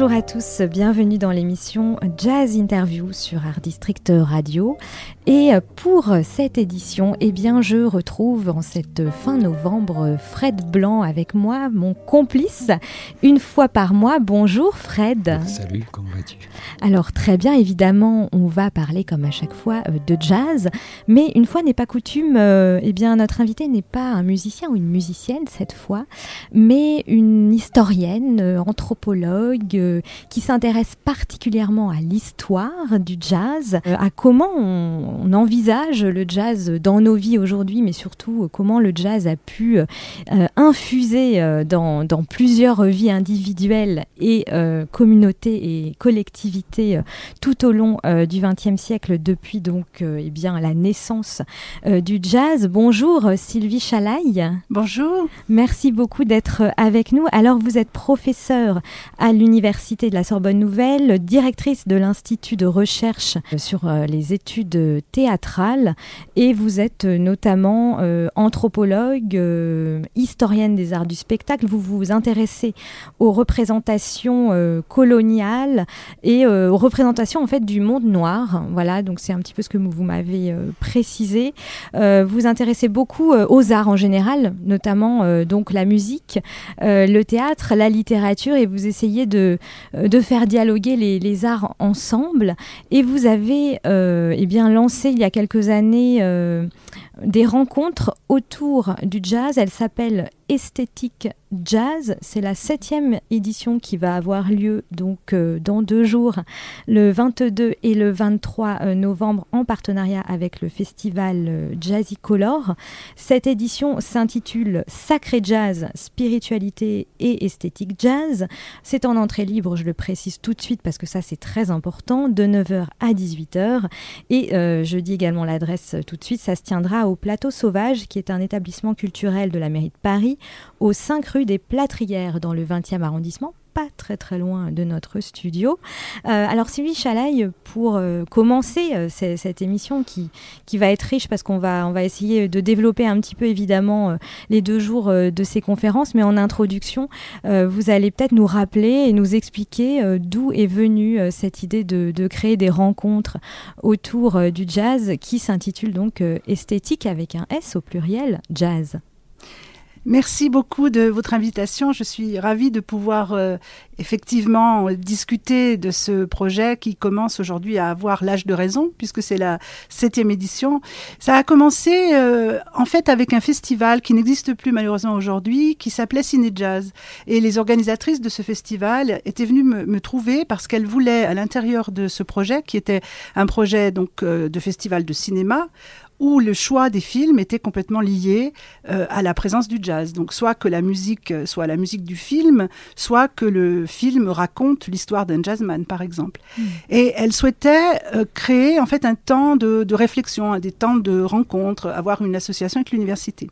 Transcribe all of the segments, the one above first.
Bonjour à tous, bienvenue dans l'émission Jazz Interview sur Art District Radio. Et pour cette édition, eh bien, je retrouve en cette fin novembre Fred Blanc avec moi, mon complice, une fois par mois. Bonjour Fred. Salut, comment vas-tu? Alors très bien, évidemment, on va parler comme à chaque fois euh, de jazz, mais une fois n'est pas coutume, euh, eh bien notre invité n'est pas un musicien ou une musicienne cette fois, mais une historienne, euh, anthropologue euh, qui s'intéresse particulièrement à l'histoire du jazz, euh, à comment on, on envisage le jazz dans nos vies aujourd'hui, mais surtout euh, comment le jazz a pu euh, infuser dans, dans plusieurs vies individuelles et communautés et collectivités tout au long du XXe siècle depuis donc eh bien la naissance du jazz. Bonjour Sylvie Chalaille. Bonjour. Merci beaucoup d'être avec nous. Alors vous êtes professeure à l'Université de la Sorbonne Nouvelle, directrice de l'Institut de recherche euh, sur euh, les études théâtrales et vous êtes euh, notamment anthropologue, historienne des arts du spectacle. Vous vous intéressez aux représentations coloniales et aux représentations en fait du monde noir. Voilà, donc c'est un petit peu ce que vous m'avez précisé. Vous vous intéressez beaucoup aux arts en général, notamment donc la musique, le théâtre, la littérature, et vous essayez de, de faire dialoguer les, les arts ensemble. Et vous avez euh, eh bien lancé il y a quelques années euh, des rencontres autour du jazz. Elle s'appelle Esthétique Jazz. C'est la septième édition qui va avoir lieu donc euh, dans deux jours, le 22 et le 23 euh, novembre, en partenariat avec le festival euh, Jazzy Color. Cette édition s'intitule Sacré Jazz, spiritualité et esthétique jazz. C'est en entrée libre, je le précise tout de suite parce que ça c'est très important, de 9h à 18h. Et je dis également l'adresse tout de suite, ça se tiendra au Plateau Sauvage, qui est un établissement culturel de la mairie de Paris, au 5 rue des Plâtrières, dans le 20e arrondissement très très loin de notre studio. Euh, alors Sylvie Chalaille, pour euh, commencer euh, cette émission qui, qui va être riche parce qu'on va, on va essayer de développer un petit peu évidemment les deux jours de ces conférences, mais en introduction, vous allez peut-être nous rappeler et nous expliquer d'où est venue cette idée de, de créer des rencontres autour du jazz qui s'intitule donc Esthétique avec un S au pluriel, jazz. Merci beaucoup de votre invitation. Je suis ravie de pouvoir euh, effectivement discuter de ce projet qui commence aujourd'hui à avoir l'âge de raison, puisque c'est la septième édition. Ça a commencé euh, en fait avec un festival qui n'existe plus malheureusement aujourd'hui, qui s'appelait Ciné Jazz. Et les organisatrices de ce festival étaient venues me, me trouver parce qu'elles voulaient, à l'intérieur de ce projet, qui était un projet donc euh, de festival de cinéma, où le choix des films était complètement lié euh, à la présence du jazz. Donc soit que la musique euh, soit la musique du film, soit que le film raconte l'histoire d'un jazzman, par exemple. Et elle souhaitait euh, créer en fait un temps de, de réflexion, hein, des temps de rencontre, avoir une association avec l'université.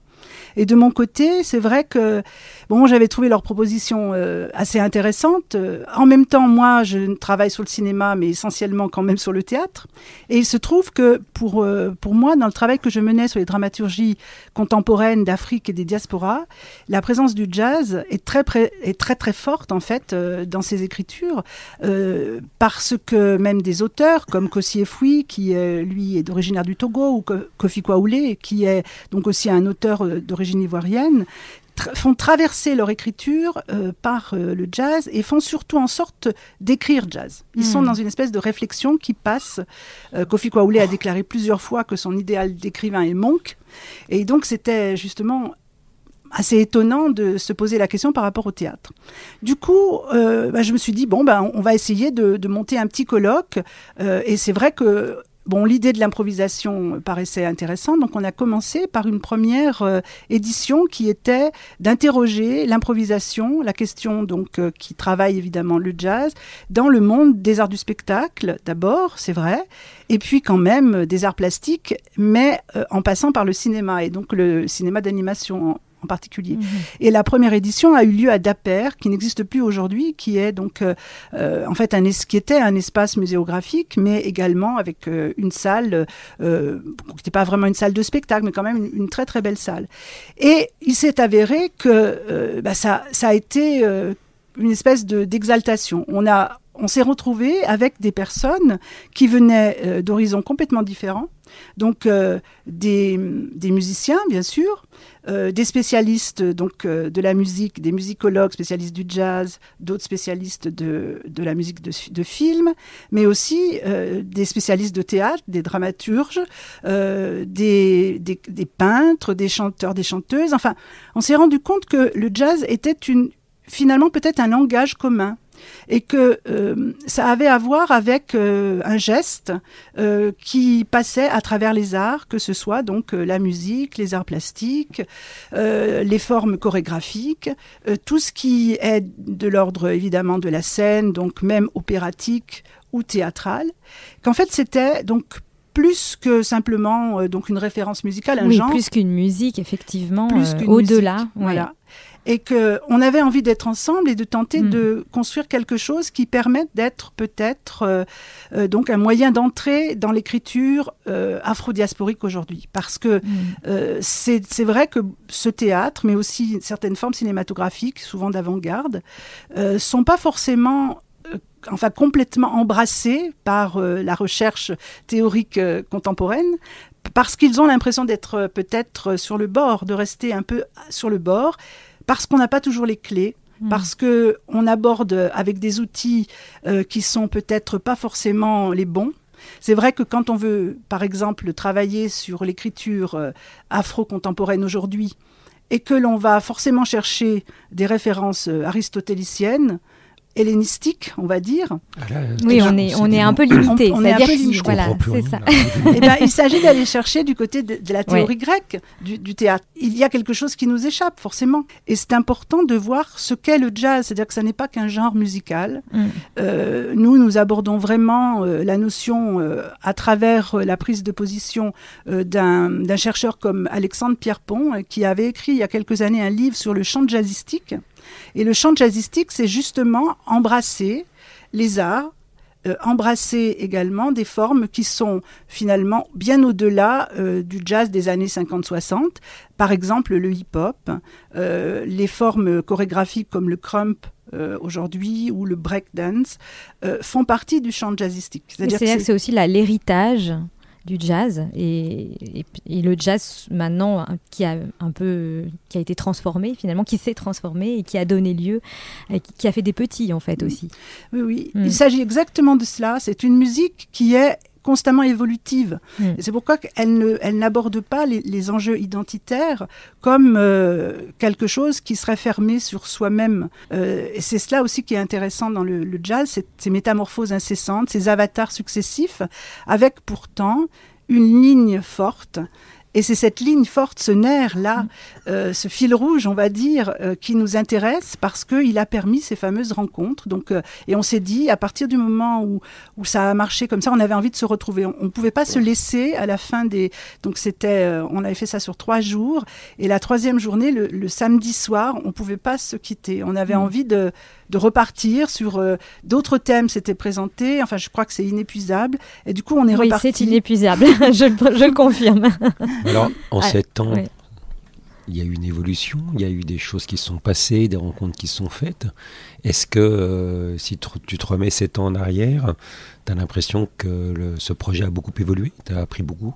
Et de mon côté, c'est vrai que bon, j'avais trouvé leur proposition euh, assez intéressante. Euh, En même temps, moi, je travaille sur le cinéma, mais essentiellement quand même sur le théâtre. Et il se trouve que pour euh, pour moi, dans le travail que je menais sur les dramaturgies contemporaines d'Afrique et des diasporas, la présence du jazz est très très forte en fait dans ces écritures, parce que même des auteurs comme Kossi Efoui, qui lui est originaire du Togo, ou Ko- Kofi Kwaoulé, qui est donc aussi un auteur d'origine ivoirienne, tra- font traverser leur écriture euh, par euh, le jazz et font surtout en sorte d'écrire jazz. Ils sont dans une espèce de réflexion qui passe. Euh, Kofi Kwaoulé a déclaré plusieurs fois que son idéal d'écrivain est monk. Et donc c'était justement assez étonnant de se poser la question par rapport au théâtre. Du coup, euh, bah, je me suis dit, bon, ben, on va essayer de, de monter un petit colloque. Euh, et c'est vrai que bon, l'idée de l'improvisation paraissait intéressante, donc on a commencé par une première euh, édition qui était d'interroger l'improvisation, la question donc euh, qui travaille évidemment le jazz, dans le monde des arts du spectacle d'abord, c'est vrai, et puis quand même euh, des arts plastiques, mais en passant par le cinéma, et donc le cinéma d'animation en, particulier. Et la première édition a eu lieu à Dapper, qui n'existe plus aujourd'hui, qui est donc euh, euh, en fait un qui était un espace muséographique, mais également avec euh, une salle euh, qui n'était pas vraiment une salle de spectacle, mais quand même une, une très très belle salle. Et il s'est avéré que bah, ça, ça a été une espèce de d'exaltation. On a on s'est retrouvé avec des personnes qui venaient euh, d'horizons complètement différents. Donc euh, des, musiciens, bien sûr, euh, des spécialistes donc de la musique, des musicologues spécialistes du jazz, d'autres spécialistes de, la musique de, film, mais aussi des spécialistes de théâtre, des dramaturges, des, des, des peintres, des chanteurs, des chanteuses. Enfin, on s'est rendu compte que le jazz était une, finalement peut-être un langage commun et que euh, ça avait à voir avec euh, un geste euh, qui passait à travers les arts, que ce soit donc la musique, les arts plastiques, les formes chorégraphiques, tout ce qui est de l'ordre évidemment de la scène, donc même opératique ou théâtrale, qu'en fait c'était donc plus que simplement donc une référence musicale, un oui, genre, plus qu'une musique, effectivement, au-delà. ouais. Et que on avait envie d'être ensemble et de tenter Mm. de construire quelque chose qui permette d'être peut-être euh, euh, donc un moyen d'entrer dans l'écriture euh, afro-diasporique aujourd'hui. Parce que Mm. c'est vrai que ce théâtre, mais aussi certaines formes cinématographiques, souvent d'avant-garde, euh, sont pas forcément enfin complètement embrassées par euh, la recherche théorique euh, contemporaine parce qu'ils ont l'impression d'être euh, peut-être sur le bord, de rester un peu sur le bord, parce qu'on n'a pas toujours les clés, Mm. parce que on aborde avec des outils euh, qui sont peut-être pas forcément les bons. C'est vrai que quand on veut, par exemple, travailler sur l'écriture euh, afro-contemporaine aujourd'hui, et que l'on va forcément chercher des références euh, aristotéliciennes, hellénistiques, on va dire, Oui, on est, on est un peu limité. On- on est un peu limité. Je voilà, ça. là. eh ben, il s'agit d'aller chercher du côté de, de la théorie grecque du, du théâtre. Il y a quelque chose qui nous échappe, forcément. Et c'est important de voir ce qu'est le jazz. C'est-à-dire que ça n'est pas qu'un genre musical. Mm. Euh, nous, nous abordons vraiment euh, la notion euh, à travers euh, la prise de position euh, d'un d'un chercheur comme Alexandre Pierrepont, euh, qui avait écrit il y a quelques années un livre sur le chant jazzistique. Et le chant jazzistique, c'est justement embrasser les arts, euh, embrasser également des formes qui sont finalement bien au-delà euh, du jazz des années 50-60. Par exemple, le hip-hop, euh, les formes chorégraphiques comme le crump aujourd'hui ou le breakdance font partie du chant jazzistique. C'est-à-dire que c'est aussi l'héritage du jazz et, et, et le jazz maintenant hein, qui a un peu qui a été transformé finalement qui s'est transformé et qui a donné lieu qui, qui a fait des petits en fait aussi Oui, oui. Mm. Il s'agit exactement de cela. C'est une musique qui est constamment évolutive. Mm. C'est pourquoi elle n'aborde pas les, les enjeux identitaires comme euh, quelque chose qui serait fermé sur soi-même. Euh, et c'est cela aussi qui est intéressant dans le, le jazz, ces métamorphoses incessantes, ces avatars successifs, avec pourtant une ligne forte. Et c'est cette ligne forte, ce nerf-là, euh, ce fil rouge, on va dire, euh, qui nous intéresse parce qu'il a permis ces fameuses rencontres. Donc, euh, et on s'est dit, à partir du moment où, où ça a marché comme ça, on avait envie de se retrouver. On ne pouvait pas se laisser à la fin des. Donc, c'était, euh, on avait fait ça sur trois jours. Et la troisième journée, le, le samedi soir, on ne pouvait pas se quitter. On avait Mm. envie de, de repartir sur euh, d'autres thèmes s'étaient présentés. Enfin, je crois que c'est inépuisable. Et du coup, on est oui reparti. c'est inépuisable je, je le confirme Alors, en Ah, sept ans, il y a eu une évolution, il y a eu des choses qui sont passées, des rencontres qui sont faites. Est-ce que euh, si tu te remets sept ans en arrière, tu as l'impression que le- ce projet a beaucoup évolué Tu as appris beaucoup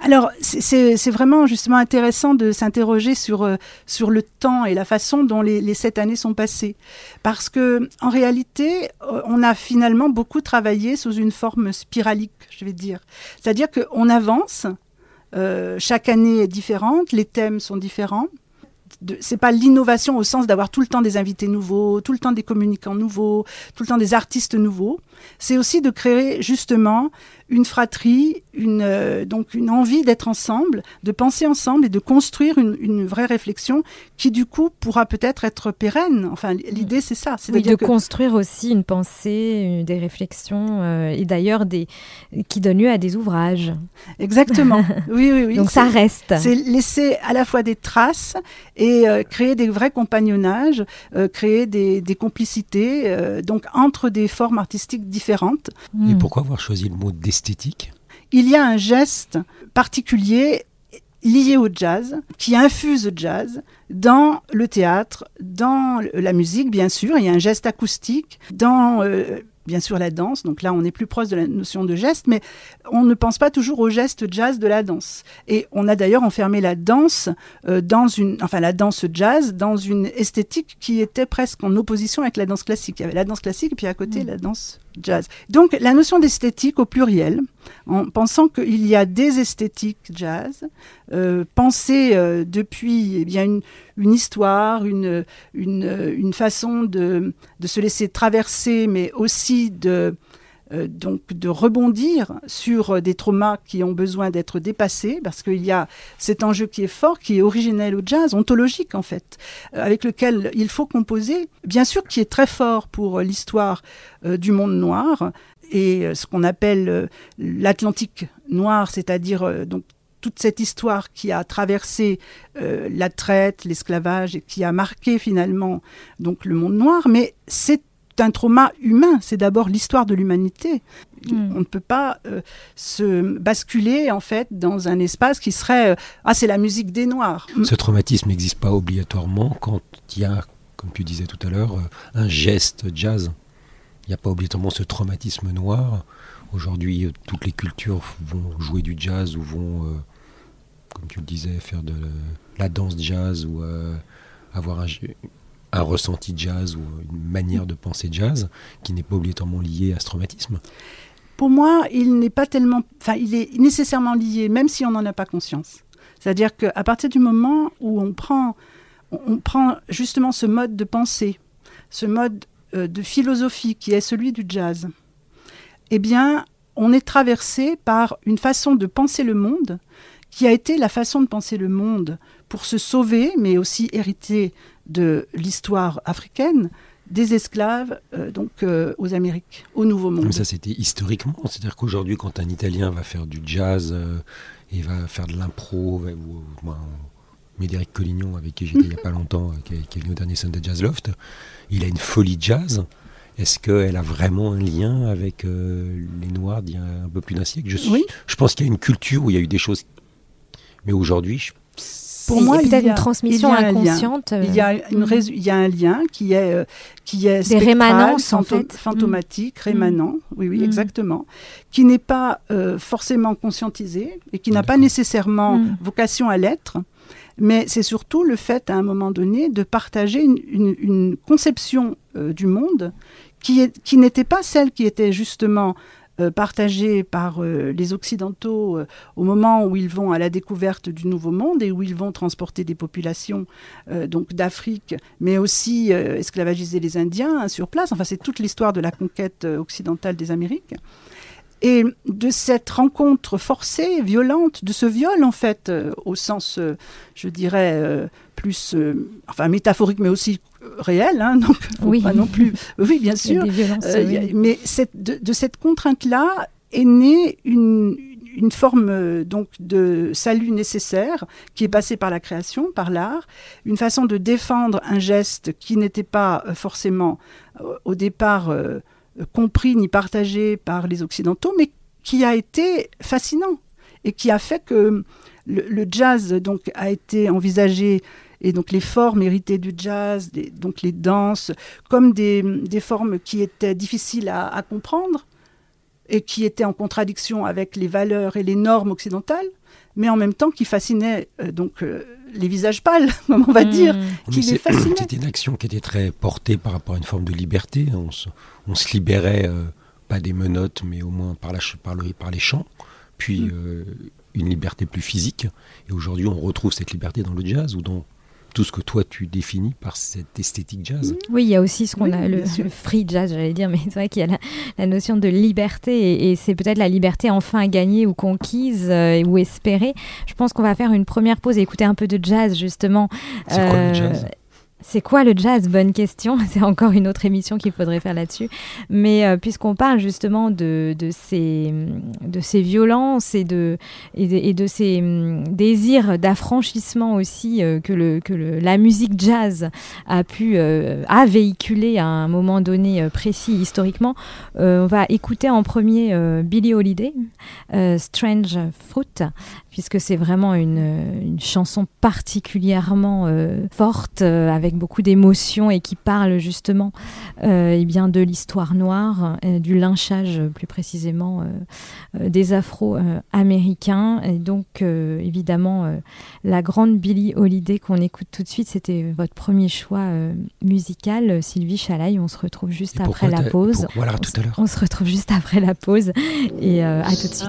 Alors, c'est vraiment justement intéressant de s'interroger sur, euh, sur le temps et la façon dont les, les sept années sont passées. Parce que, en réalité, euh, on a finalement beaucoup travaillé sous une forme spiralique, je vais dire. C'est-à-dire qu'on avance, euh, chaque année est différente, les thèmes sont différents. C'est pas l'innovation au sens d'avoir tout le temps des invités nouveaux, tout le temps des communicants nouveaux, tout le temps des artistes nouveaux. C'est aussi de créer justement une fratrie, une, euh, donc une envie d'être ensemble, de penser ensemble et de construire une, une, vraie réflexion qui du coup pourra peut-être être pérenne. Enfin, l'idée c'est ça. Oui, de construire aussi une pensée, des réflexions euh, et d'ailleurs des qui donnent lieu à des ouvrages. Exactement. Oui, oui, oui. donc ça reste. C'est laisser à la fois des traces et euh, créer des vrais compagnonnages, créer des, des complicités, donc entre des formes artistiques différentes. Et pourquoi avoir choisi le mot il y a un geste particulier lié au jazz, qui infuse le jazz dans le théâtre, dans la musique, bien sûr. Il y a un geste acoustique dans euh, bien sûr la danse, donc là on est plus proche de la notion de geste, mais on ne pense pas toujours au geste jazz de la danse. Et on a d'ailleurs enfermé la danse euh, dans une, enfin la danse jazz dans une esthétique qui était presque en opposition avec la danse classique. Il y avait la danse classique et puis à côté mm. la danse jazz. Donc la notion d'esthétique au pluriel, en pensant qu'il y a des esthétiques jazz, euh, pensées euh, depuis eh bien une, histoire, une, une, une façon de, de, se laisser traverser, mais aussi de, euh, donc de rebondir sur des traumas qui ont besoin d'être dépassés, parce qu'il y a cet enjeu qui est fort, qui est originel au jazz, ontologique en fait, euh, avec lequel il faut composer, bien sûr qui est très fort pour l'histoire euh, du monde noir et ce qu'on appelle l'Atlantique noir, c'est-à-dire donc toute cette histoire qui a traversé la traite, l'esclavage et qui a marqué finalement donc le monde noir, mais c'est un trauma humain, c'est d'abord l'histoire de l'humanité. Hmm. On ne peut pas euh, se basculer en fait dans un espace qui serait euh, ah c'est la musique des noirs. Ce traumatisme n'existe pas obligatoirement quand il y a, comme tu disais tout à l'heure, euh, un geste jazz. Il n'y a pas obligatoirement ce traumatisme noir. Aujourd'hui, toutes les cultures vont jouer du jazz ou vont, comme tu le disais, faire de la danse jazz ou avoir un, un ressenti jazz ou une manière de penser jazz qui n'est pas obligatoirement lié à ce traumatisme Pour moi, il n'est pas tellement, enfin, il est nécessairement lié, même si on n'en a pas conscience. C'est-à-dire qu'à partir du moment où on prend, on prend justement ce mode de pensée, ce mode euh, de philosophie qui est celui du jazz, eh bien, on est traversé par une façon de penser le monde qui a été la façon de penser le monde pour se sauver, mais aussi hériter de l'histoire africaine des esclaves euh, donc euh, aux Amériques, au Nouveau Monde. Mais ça c'était historiquement, c'est-à-dire qu'aujourd'hui quand un Italien va faire du jazz euh, et va faire de l'impro, ou, Médéric Collignon avec qui j'étais il n'y a pas longtemps, qui, est venu au dernier Sunday Jazz Loft, il a une folie jazz. Est-ce qu'elle a vraiment un lien avec les Noirs d'il y a un peu plus d'un siècle? Je, oui. je pense qu'il y a une culture où il y a eu des choses, mais aujourd'hui je pour moi, il y a une transmission inconsciente. Il y a, une mm. il y a un lien qui est euh, qui est des rémanences en fait, fantomatique, mm. rémanent. Oui, oui, mm. exactement. Qui n'est pas euh, forcément conscientisé et qui n'a pas nécessairement vocation à l'être. Mais c'est surtout le fait, à un moment donné, de partager une, une, conception euh, du monde qui, est, qui n'était pas celle qui était justement euh, partagés par euh, les Occidentaux euh, au moment où ils vont à la découverte du Nouveau Monde et où ils vont transporter des populations donc d'Afrique, mais aussi esclavagiser les Indiens hein, sur place. Enfin, c'est toute l'histoire de la conquête occidentale des Amériques. Et de cette rencontre forcée, violente, de ce viol en fait, au sens, je dirais, plus, enfin métaphorique, mais aussi réel, hein, donc oui. pas non plus. Oui, bien sûr. Euh, mais de, cette contrainte-là est née une, forme euh, donc de salut nécessaire qui est passée par la création, par l'art, une façon de défendre un geste qui n'était pas euh, forcément au départ compris ni partagé par les occidentaux, mais qui a été fascinant et qui a fait que le, le jazz donc a été envisagé et donc les formes héritées du jazz, donc les danses, comme des, formes qui étaient difficiles à, comprendre et qui étaient en contradiction avec les valeurs et les normes occidentales, mais en même temps qui fascinaient euh, donc euh, les visages pâles, comme on va hmm. dire, qui les fascinaient. C'était une action qui était très portée par rapport à une forme de liberté. On se, libérait, euh, pas des menottes, mais au moins par, la, par, le, par les chants. Puis hmm. Une liberté plus physique. Et aujourd'hui, on retrouve cette liberté dans le jazz ou dans tout ce que toi tu définis par cette esthétique jazz? Oui, il y a aussi ce qu'on Oui, a, le, free jazz, j'allais dire, mais c'est vrai qu'il y a la, la notion de liberté et, et c'est peut-être la liberté enfin gagnée ou conquise euh, ou espérée. Je pense qu'on va faire une première pause et écouter un peu de jazz justement. C'est quoi le Euh, jazz? C'est quoi le jazz? Bonne question. C'est encore une autre émission qu'il faudrait faire là-dessus. Mais euh, puisqu'on parle justement de, de, ces, de ces violences et de, et de, de ces hum, désirs d'affranchissement aussi euh, que, le, que le, la musique jazz a pu euh, a véhiculé à un moment donné euh, précis historiquement, euh, on va écouter en premier Billie Holiday, Strange Fruit, puisque c'est vraiment une, une chanson particulièrement euh, forte, euh, avec beaucoup d'émotion et qui parle justement euh, eh bien, de l'histoire noire, euh, du lynchage euh, plus précisément euh, euh, des Afro-Américains. Et donc, euh, évidemment, euh, la grande Billie Holiday qu'on écoute tout de suite, c'était votre premier choix euh, musical, euh, Sylvie Chalaille. On se retrouve juste Et après la pause. pour- Voilà, On tout à l'heure. On se retrouve juste après la pause et euh, à tout de suite.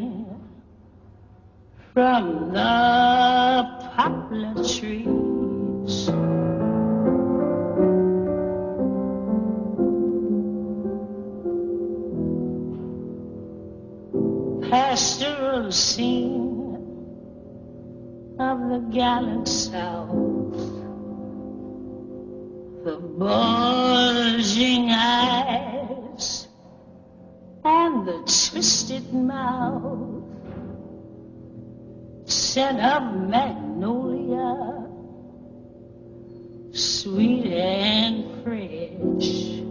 from the poplar trees. Pastoral scene of the gallant South, the bulging eyes and the twisted mouth, scent of magnolia, sweet and fresh.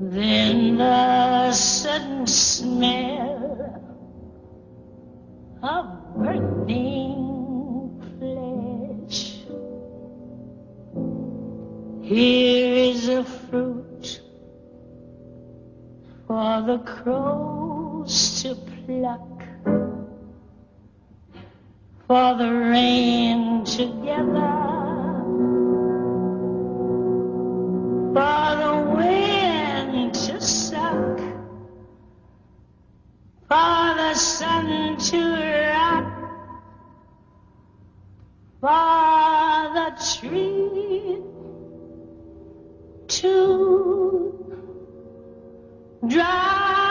Then the sudden smell of burning flesh. Here is a fruit for the crows to pluck, for the rain to gather, for the wind to suck, for the sun to rock, for the tree to drop.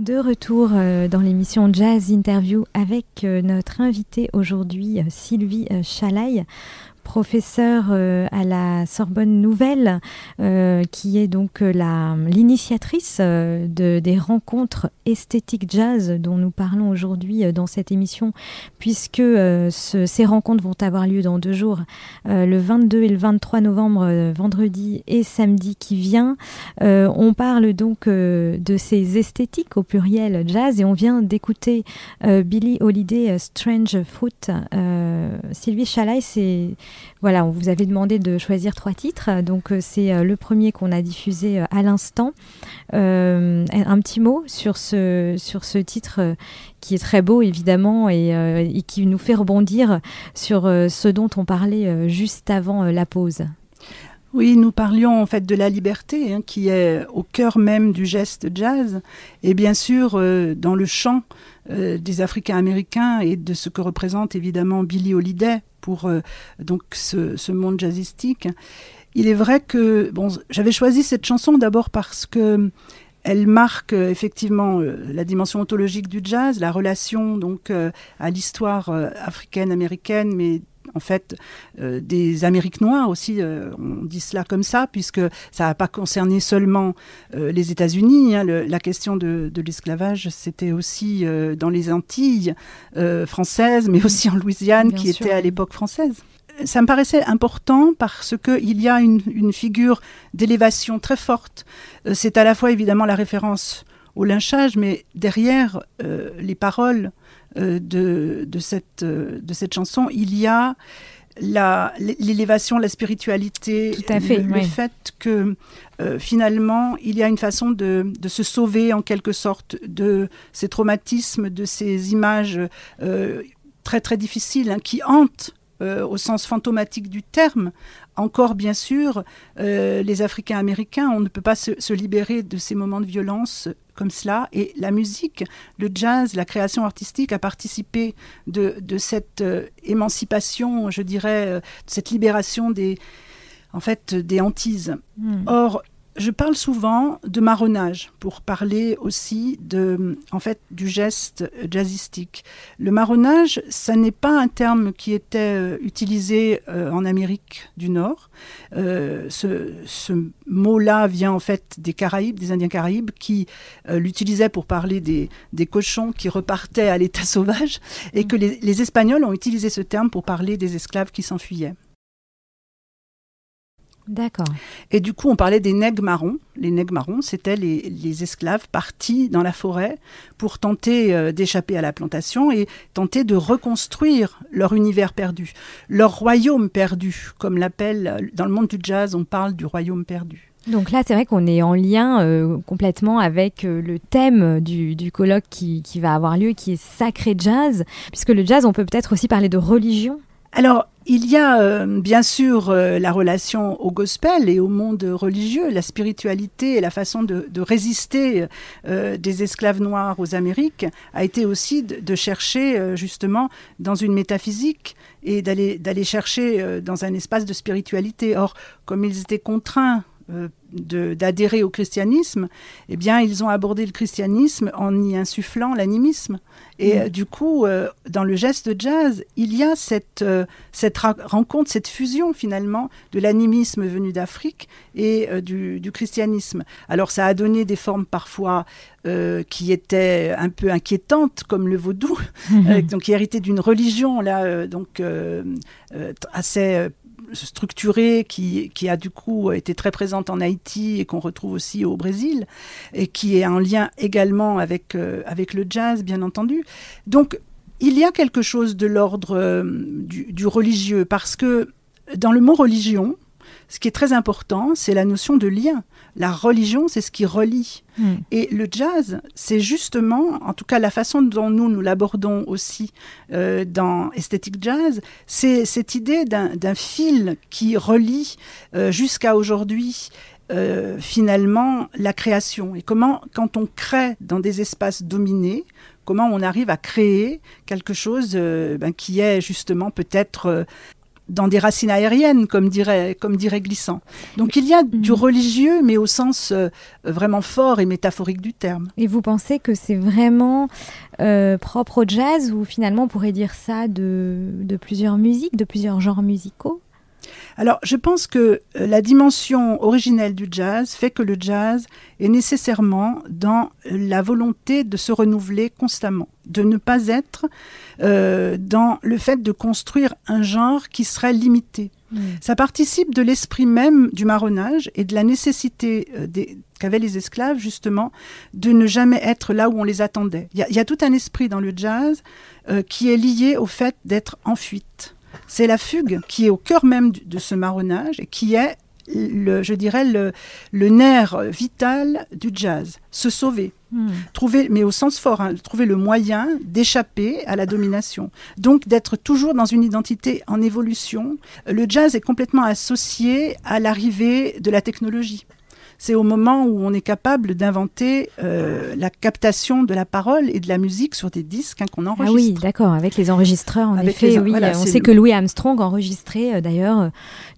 De retour euh, dans l'émission Jazz Interview avec euh, notre invitée aujourd'hui, euh, Sylvie Chalaille, professeure euh, à la Sorbonne Nouvelle, euh, qui est donc euh, la- l'initiatrice de, des rencontres esthétiques jazz dont nous parlons aujourd'hui dans cette émission, puisque ce- ces rencontres vont avoir lieu dans deux jours, le 22 et le 23 novembre, vendredi et samedi qui vient. On parle donc de ces esthétiques au pluriel jazz et on vient d'écouter Billie Holiday Strange Fruit. Sylvie Chalaille, c'est voilà, on vous avait demandé de choisir trois titres, donc euh, c'est euh, le premier qu'on a diffusé euh, à l'instant. Un petit mot sur ce sur ce titre qui est très beau évidemment et, qui nous fait rebondir sur ce dont on parlait juste avant la pause. Oui, nous parlions en fait de la liberté, hein, qui est au cœur même du geste jazz, et bien sûr dans le chant des Africains-Américains et de ce que représente évidemment Billie Holiday pour euh, donc ce, monde jazzistique. Il est vrai que bon, j'avais choisi cette chanson d'abord parce que elle marque euh, effectivement euh, la dimension ontologique du jazz, la relation donc à l'histoire euh, africaine, américaine, mais en fait euh, des Amériques noires aussi, euh, on dit cela comme ça, puisque ça n'a pas concerné seulement euh, les États-Unis. hein. Le- la question de, de l'esclavage, c'était aussi dans les Antilles françaises, mais aussi en Louisiane, Bien qui sûr. était à l'époque française. Ça me paraissait important parce qu'il y a une, une figure d'élévation très forte. C'est à la fois évidemment la référence au lynchage, mais derrière les paroles de, de, cette, euh, de cette chanson, il y a la- l'élévation, la spiritualité, Tout à fait, le, fait que euh, finalement, il y a une façon de, de se sauver en quelque sorte de ces traumatismes, de ces images euh, très très difficiles hein, qui hantent euh, au sens fantomatique du terme, encore bien sûr, euh, les Africains américains, on ne peut pas se, se libérer de ces moments de violence comme cela. Et la musique, le jazz, la création artistique a participé de, de cette euh, émancipation, je dirais, euh, de cette libération des, en fait, des hantises. Hmm. Or, je parle souvent de marronnage pour parler aussi de, en fait, du geste jazzistique. Le marronnage, ça n'est pas un terme qui était euh, utilisé euh, en Amérique du Nord. Euh, ce ce mot-là vient en fait des Caraïbes, des Indiens Caraïbes, qui euh, l'utilisaient pour parler des, des cochons qui repartaient à l'état sauvage, et que les, les Espagnols ont utilisé ce terme pour parler des esclaves qui s'enfuyaient. D'accord. Et du coup, on parlait des nègres marrons. Les nègres marrons, c'était les, les esclaves partis dans la forêt pour tenter euh, d'échapper à la plantation et tenter de reconstruire leur univers perdu, leur royaume perdu, comme l'appelle dans le monde du jazz, on parle du royaume perdu. Donc là, c'est vrai qu'on est en lien euh, complètement avec euh, le thème du, du colloque qui, qui va avoir lieu, qui est sacré jazz, puisque le jazz, on peut peut-être aussi parler de religion. Alors, il y a euh, bien sûr euh, la relation au gospel et au monde religieux, la spiritualité et la façon de, résister euh, des esclaves noirs aux Amériques a été aussi de, de chercher justement dans une métaphysique et d'aller chercher dans un espace de spiritualité. Or, comme ils étaient contraints d'adhérer au christianisme, eh bien, ils ont abordé le christianisme en y insufflant l'animisme. Et Mm. euh, du coup, euh, dans le geste de jazz, il y a cette, euh, cette rencontre, cette fusion finalement de l'animisme venu d'Afrique et euh, du, du christianisme. Alors, ça a donné des formes parfois euh, qui étaient un peu inquiétantes, comme le vaudou, euh, donc qui héritait d'une religion là, euh, donc euh, euh, assez euh, structurée, qui, qui a du coup été très présente en Haïti et qu'on retrouve aussi au Brésil, et qui est en lien également avec, euh, avec le jazz, bien entendu. Donc, il y a quelque chose de l'ordre euh, du, du religieux, parce que dans le mot religion, ce qui est très important, c'est la notion de lien. La religion, c'est ce qui relie. Hmm. Et le jazz, c'est justement, en tout cas la façon dont nous, nous l'abordons aussi euh, dans Aesthetic Jazz, c'est cette idée d'un d'un fil qui relie euh, jusqu'à aujourd'hui euh, finalement la création. Et comment, quand on crée dans des espaces dominés, comment on arrive à créer quelque chose euh, ben, qui est justement peut-être... euh, dans des racines aériennes, comme dirait, comme dirait Glissant. Donc il y a du religieux, mais au sens euh, vraiment fort et métaphorique du terme. Et vous pensez que c'est vraiment euh, propre au jazz ou finalement on pourrait dire ça de, de plusieurs musiques, de plusieurs genres musicaux? Alors, je pense que euh, la dimension originelle du jazz fait que le jazz est nécessairement dans la volonté de se renouveler constamment, de ne pas être euh, dans le fait de construire un genre qui serait limité. Ça participe de l'esprit même du marronnage et de la nécessité euh, des- qu'avaient les esclaves, justement, de ne jamais être là où on les attendait. Il y a, il y a tout un esprit dans le jazz euh, qui est lié au fait d'être en fuite. C'est la fugue qui est au cœur même de ce marronnage et qui est, le, je dirais, le, le nerf vital du jazz. Se sauver. Trouver, mais au sens fort, hein, trouver le moyen d'échapper à la domination. Donc d'être toujours dans une identité en évolution. Le jazz est complètement associé à l'arrivée de la technologie. C'est au moment où on est capable d'inventer euh, la captation de la parole et de la musique sur des disques hein, qu'on Ah enregistre. oui, d'accord, avec les enregistreurs, en Avec effet. en- oui, voilà, on sait le- que Louis Armstrong enregistrait euh, d'ailleurs euh,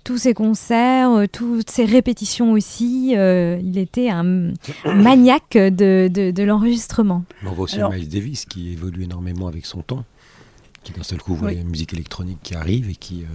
tous ses concerts, euh, toutes ses répétitions aussi. euh, il était un maniaque de, de, de l'enregistrement. On voit aussi Alors- Miles Davis qui évolue énormément avec son temps. Qui d'un seul coup voit Oui. la musique électronique qui arrive et qui, euh,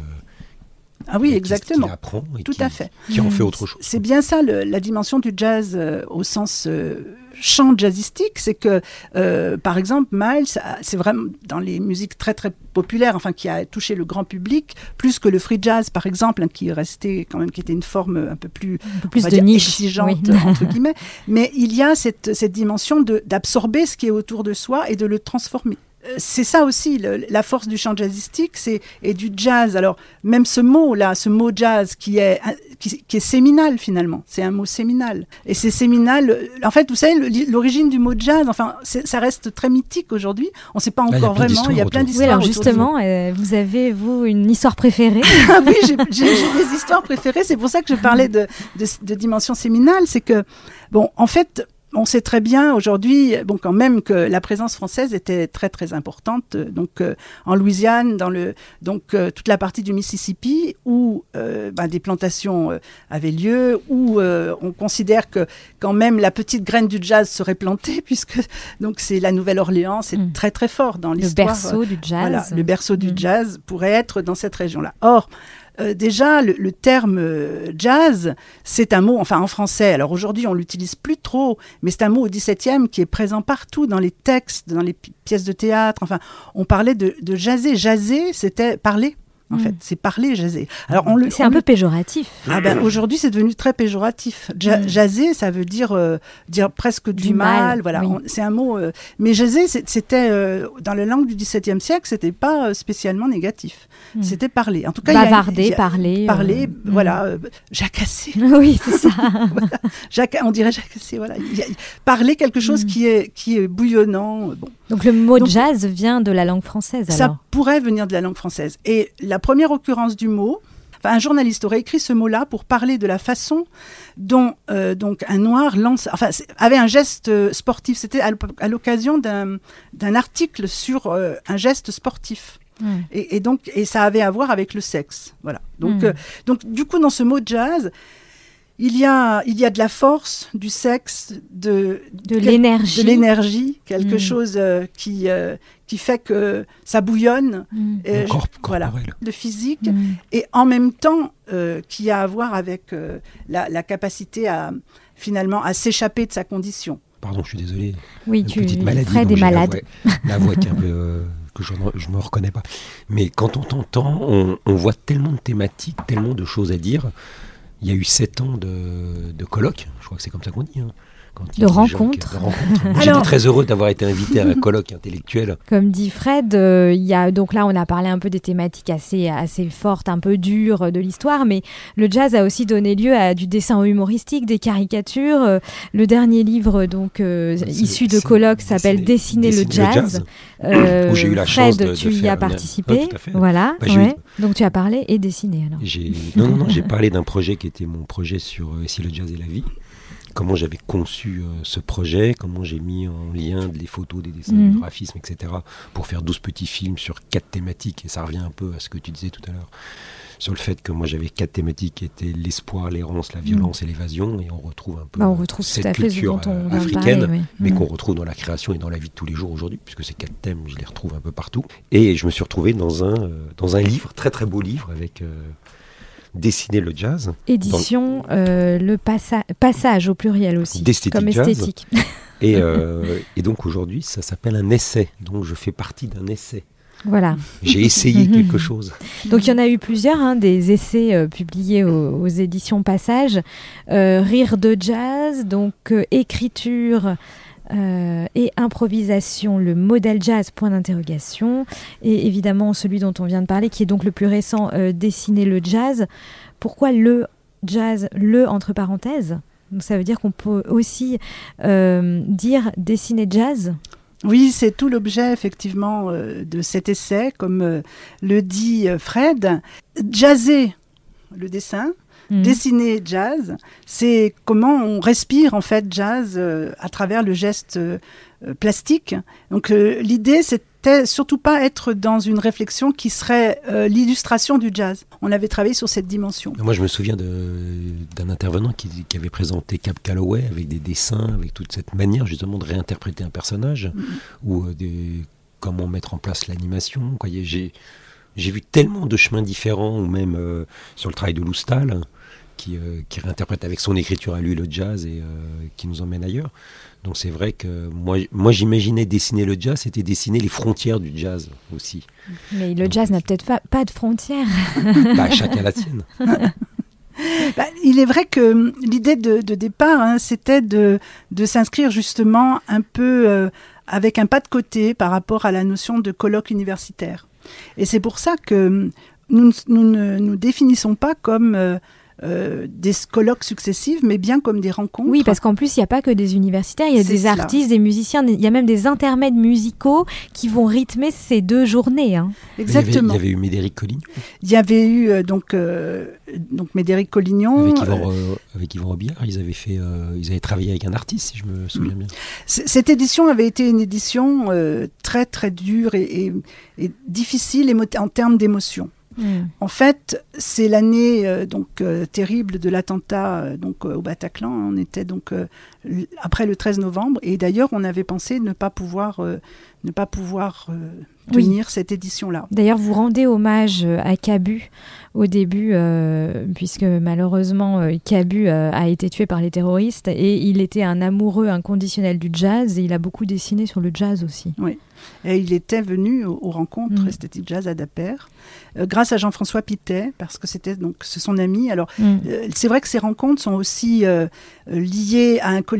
Ah oui, exactement. qui apprend et Tout qui, à fait. qui en fait autre chose. C'est bien ça le- la dimension du jazz euh, au sens euh, chant jazzistique, c'est que euh, par exemple Miles, c'est vraiment dans les musiques très très populaires, enfin qui a touché le grand public, plus que le free jazz par exemple, hein, qui est resté quand même qui était une forme un peu plus, Un peu plus de dire, niche. exigeante oui. entre guillemets. Mais il y a cette, cette dimension de- d'absorber ce qui est autour de soi et de le transformer. Euh, C'est ça aussi le- la force du chant jazzistique, c'est et du jazz. Alors même ce mot là, ce mot jazz qui est qui, qui est séminal finalement, c'est un mot séminal. Et c'est séminal. En fait, vous savez, l'origine du mot jazz, enfin, ça reste très mythique aujourd'hui. On ne sait pas il encore vraiment. Il y a d'histoires plein autour. Oui, d'histoires. alors autour de ça. justement, euh, vous avez, vous, une histoire préférée? Ah oui, j'ai des histoires préférées. C'est pour ça que je parlais de, de, de dimension séminale. C'est que, bon, en fait, on sait très bien aujourd'hui, bon, quand même que la présence française était très très importante. euh, Donc, euh, en Louisiane, dans le, donc euh, toute la partie du Mississippi où euh, ben, des plantations avaient lieu, où euh, on considère que quand même la petite graine du jazz serait plantée, puisque donc c'est la Nouvelle-Orléans, c'est Mm. très très fort dans Le l'histoire. berceau du jazz. Voilà, le berceau du jazz pourrait être dans cette région-là. Or, euh, déjà, le, le terme euh, jazz, c'est un mot, enfin en français, alors aujourd'hui on l'utilise plus trop, mais c'est un mot au XVIIe qui est présent partout dans les textes, dans les pi- pièces de théâtre. Enfin, on parlait de, de. Jaser, c'était parler. En Mm. fait, c'est parler, jaser. Alors on le, C'est un peu le- péjoratif. ah ben, aujourd'hui, c'est devenu très péjoratif. Ja- Mm. Jaser, ça veut dire euh, dire presque du, Du mal, mal. Voilà, oui. C'est un mot. euh, mais jaser, c'était euh, dans la langue du XVIIe siècle, c'était pas spécialement négatif. Mm. C'était parler. En tout cas, il y a- Bavarder, il y a- parler. parler. Voilà, euh, jacasser. oui, c'est ça. Jaca- on dirait jacasser. Voilà, Il y a- parler quelque chose Mm. qui est qui est bouillonnant. Bon. Donc le mot Donc- jazz vient de la langue française alors? Ça pourrait venir de la langue française. Et la première occurrence du mot, enfin, un journaliste aurait écrit ce mot-là pour parler de la façon dont euh, donc un noir lance, enfin, avait un geste euh, sportif. C'était à l'oc- à l'occasion d'un article sur euh, un geste sportif. Mm. Et, et donc, et ça avait à voir avec le sexe. Voilà. Donc, Mm. euh, donc du coup, dans ce mot jazz, il y a, il y a de la force, du sexe, de, l'énergie. de l'énergie, quelque Mm. chose euh, qui, euh, qui fait que ça bouillonne, Mm. euh, corps voilà, de physique, Mm. et en même temps euh, qui a à voir avec euh, la, la capacité à finalement à s'échapper de sa condition. Pardon, je suis désolé. Oui, Une tu petite maladie. Est j'ai la malade. voix- La voix, qui est un peu. euh, que je ne me reconnais pas. Mais quand on t'entend, on, on voit tellement de thématiques, tellement de choses à dire. Il y a eu sept ans de, de colloques, je crois que c'est comme ça qu'on dit. hein, quand De rencontres. J'étais très heureux d'avoir été invité à un colloque intellectuel. Comme dit Fred, euh, y a donc là on a parlé un peu des thématiques assez assez fortes, un peu dures euh, de l'histoire, mais le jazz a aussi donné lieu à du dessin humoristique, des caricatures. Euh, le dernier livre donc euh, C'est- issu de colloques s'appelle Dessiner, le jazz. Euh, Où j'ai eu la Fred, chance de- de tu y as une- participé, Ouais, fait. voilà. Bah, eu-. Donc tu as parlé et dessiné alors. Non, non, non, j'ai parlé d'un projet qui était mon projet sur Si le jazz et la vie. Comment j'avais conçu euh, ce projet, comment j'ai mis en lien les photos, des dessins, Mhm. du graphisme, etc. pour faire 12 petits films sur quatre thématiques. Et ça revient un peu à ce que tu disais tout à l'heure. Sur le fait que moi j'avais quatre thématiques qui étaient l'espoir, l'errance, la violence et l'évasion. Et on retrouve un peu Bah, on retrouve tout cette à culture euh, africaine, parler, oui. mais Mhm. qu'on retrouve dans la création et dans la vie de tous les jours aujourd'hui, puisque ces quatre thèmes, je les retrouve un peu partout. Et je me suis retrouvé dans un, euh, dans un livre, très très beau livre, avec euh, Dessiner le jazz. Édition, euh, le passa- passage au pluriel aussi, comme jazz. esthétique. Et, euh, et donc aujourd'hui, ça s'appelle un essai. Donc je fais partie d'un essai. voilà. J'ai essayé quelque chose. Donc il y en a eu plusieurs, hein, des essais euh, publiés aux, aux éditions Passage. Rire de jazz, donc écriture euh, et improvisation, le modèle jazz, point d'interrogation. Et évidemment celui dont on vient de parler, qui est donc le plus récent, euh, Dessiner le jazz. Pourquoi le jazz, le entre parenthèses? Donc ça veut dire qu'on peut aussi euh, dire dessiner jazz? Oui, c'est tout l'objet effectivement de cet essai, comme le dit Fred. Jazzer le dessin, Mhm. dessiner jazz, c'est comment on respire en fait jazz euh, à travers le geste euh, euh, plastique. Donc euh, l'idée c'était surtout pas être dans une réflexion qui serait euh, l'illustration du jazz. On avait travaillé sur cette dimension. Moi, je me souviens d'un intervenant qui, qui avait présenté Cap Calloway avec des dessins, avec toute cette manière justement de réinterpréter un personnage, ou euh, des comment mettre en place l'animation. J'ai j'ai vu tellement de chemins différents, ou même euh, sur le travail de Loustal, qui, euh, qui réinterprète avec son écriture à lui le jazz et euh, qui nous emmène ailleurs. Donc c'est vrai que moi, moi j'imaginais dessiner le jazz, c'était dessiner les frontières du jazz aussi. Mais le jazz n'a peut-être pas, pas de frontières. Bah, chacun la tienne. Bah, il est vrai que hum, l'idée de, de départ, hein, c'était de, de s'inscrire justement un peu euh, avec un pas de côté par rapport à la notion de colloque universitaire. Et c'est pour ça que hum, nous, ne- nous ne nous définissons pas comme euh, euh, des colloques successives, mais bien comme des rencontres. Oui, parce qu'en plus, il n'y a pas que des universitaires, il y a des cela. artistes, des musiciens, il y a même des intermèdes musicaux qui vont rythmer ces deux journées. hein. Mais il y avait- Exactement. Il y avait eu Médéric Collignon, Il y avait eu euh, donc, euh, donc Médéric Collignon. avec Yvan, euh, avec Yvan Robillard, ils avaient, fait, euh, ils avaient travaillé avec un artiste, si je me souviens bien. C- Cette édition avait été une édition euh, très très dure et, et- et difficile émo- en termes d'émotion. En fait, c'est l'année euh, donc euh, terrible de l'attentat euh, donc au Bataclan. On était donc après le 13 novembre et d'ailleurs on avait pensé ne pas pouvoir euh, ne pas pouvoir euh, Oui. tenir cette édition-là. D'ailleurs, vous rendez hommage euh, à Cabu au début, euh, puisque malheureusement, Cabu a été tué par les terroristes et il était un amoureux inconditionnel du jazz et il a beaucoup dessiné sur le jazz aussi. Oui. Et il était venu aux, aux rencontres Mm. Esthétique Jazz à Dapper, euh, grâce à Jean-François Pitet, parce que c'était donc son ami. Alors, Mm. c'est vrai que ces rencontres sont aussi liées à un collectif,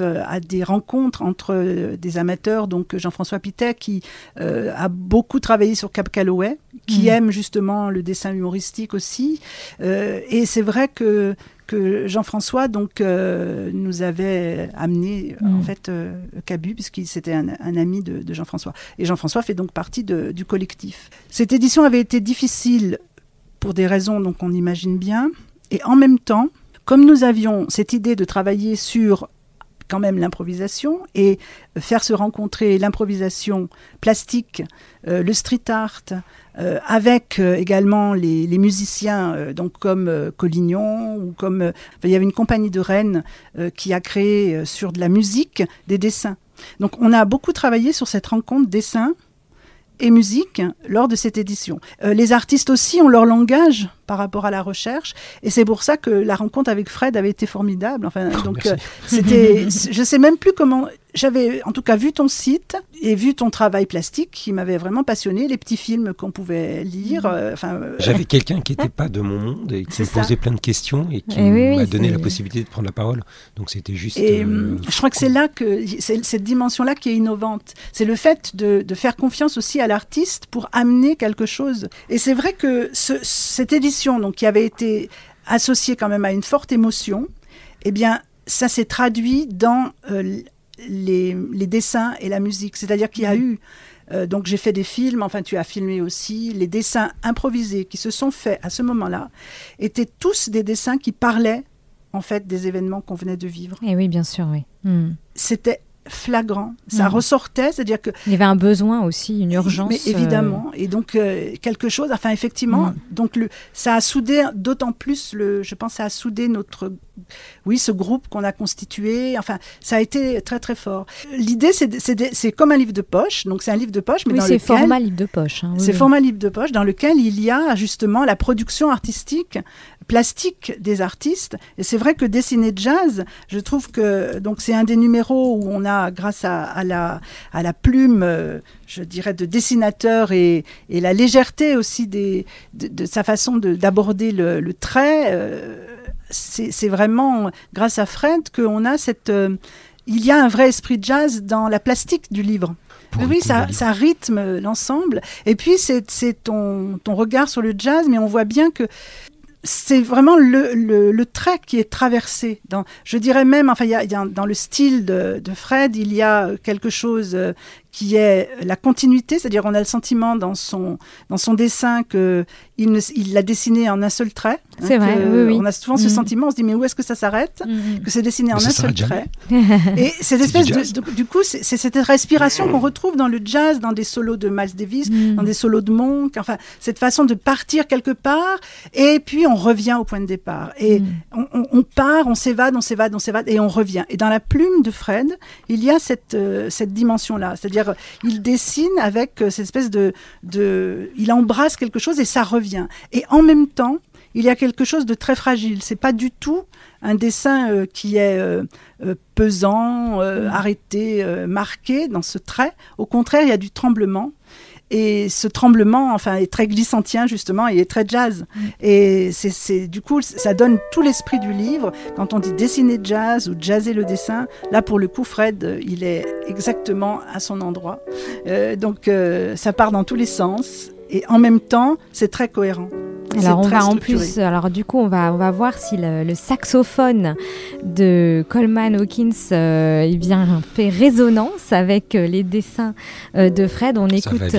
euh, à des rencontres entre euh, des amateurs. Donc, Jean-François Pitet, qui euh, a beaucoup travaillé sur Cap Calloway, qui Mm. aime justement le dessin humoristique aussi. Euh, et c'est vrai que que Jean-François donc euh, nous avait amené en Mm. fait euh, Cabu puisqu'il c'était un, un ami de, de Jean-François et Jean-François fait donc partie de- du collectif. Cette édition avait été difficile pour des raisons donc on imagine bien et en même temps comme nous avions cette idée de travailler sur quand même l'improvisation et faire se rencontrer l'improvisation plastique, euh, le street art, euh, avec euh, également les, musiciens, donc comme Collignon ou comme il y avait une compagnie de Rennes qui a créé sur de la musique des dessins. Donc on a beaucoup travaillé sur cette rencontre dessin et musique lors de cette édition. Euh, les artistes aussi ont leur langage par rapport à la recherche et c'est pour ça que la rencontre avec Fred avait été formidable. Enfin, donc merci. euh, c'était, je sais même plus comment. J'avais en tout cas vu ton site et vu ton travail plastique qui m'avait vraiment passionné, les petits films qu'on pouvait lire. euh, Enfin, euh, J'avais quelqu'un qui n'était pas de mon monde et qui me ça. posait plein de questions et qui Eh oui, m'a donné la possibilité de prendre la parole. Donc c'était juste. Et euh, hum, je crois que c'est là que c'est cette dimension-là qui est innovante. C'est le fait de, de faire confiance aussi à l'artiste pour amener quelque chose. Et c'est vrai que ce- cette édition, donc qui avait été associée quand même à une forte émotion, eh bien, ça s'est traduit dans euh, les, les dessins et la musique. C'est-à-dire qu'il y a eu euh, donc j'ai fait des films, enfin tu as filmé aussi, les dessins improvisés qui se sont faits à ce moment-là étaient tous des dessins qui parlaient en fait des événements qu'on venait de vivre Et oui, bien sûr, oui. Mm. c'était flagrant. Ça Mm. ressortait, c'est-à-dire que. Il y avait un besoin aussi, une urgence. Mais évidemment. Et donc, euh, quelque chose, enfin, effectivement, Mm. donc le, ça a soudé d'autant plus, le, je pense, ça a soudé notre. Oui, ce groupe qu'on a constitué. Enfin, ça a été très, très fort. L'idée, c'est c'est c'est comme un livre de poche. Donc, c'est un livre de poche, mais oui, dans c'est lequel. format livre de poche. hein, oui, C'est format livre de poche dans lequel il y a justement la production artistique plastique des artistes. Et c'est vrai que dessiner jazz, je trouve que donc c'est un des numéros où on a, grâce à, à la, à la plume, euh, je dirais, de dessinateur et, et la légèreté aussi des, de, de sa façon de- d'aborder le, le trait, euh, c'est vraiment grâce à Fred qu'on a cette... euh, il y a un vrai esprit jazz dans la plastique du livre. pour Oui, ça, rythme l'ensemble. Et puis, c'est ton, ton regard sur le jazz, mais on voit bien que c'est vraiment le, le, le trait qui est traversé. Dans, je dirais même, enfin, a, y a dans le style de, de Fred, il y a quelque chose euh, qui est la continuité, c'est-à-dire on a le sentiment dans son, dans son dessin que il l'a dessiné en un seul trait. hein, C'est vrai, oui, oui. On a souvent ce Mhm. sentiment, on se dit mais où est-ce que ça s'arrête Mm, Que c'est dessiné Mais en un seul trait. Et cette C'est espèce du de, du coup, c'est cette respiration qu'on retrouve dans le jazz, dans des solos de Miles Davis, mm. dans des solos de Monk, enfin, cette façon de partir quelque part, et puis on revient au point de départ. Et on, on- on part, on s'évade, on s'évade, on s'évade, et on revient. Et dans la plume de Fred, il y a cette, euh, cette dimension-là. C'est-à-dire C'est-à-dire, il dessine avec euh, cette espèce de, de, il embrasse quelque chose et ça revient. Et en même temps, il y a quelque chose de très fragile. C'est pas du tout un dessin euh, qui est euh, euh, pesant, arrêté, marqué dans ce trait. Au contraire, il y a du tremblement. Et ce tremblement, enfin, est très glissantien justement, et est très jazz. Et c'est du coup, ça donne tout l'esprit du livre. Quand on dit dessiner jazz ou jazzer le dessin, là pour le coup, Fred, il est exactement à son endroit. donc, ça part dans tous les sens, et en même temps, c'est très cohérent. Alors on va en plus, alors du coup on va on va voir si le, saxophone de Coleman Hawkins euh, eh bien fait résonance avec euh, les dessins euh, de Fred. On écoute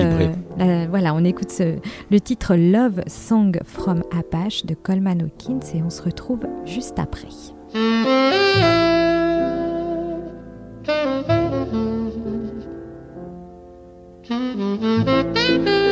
voilà on écoute le titre Love Song from Apache de Coleman Hawkins et on se retrouve juste après.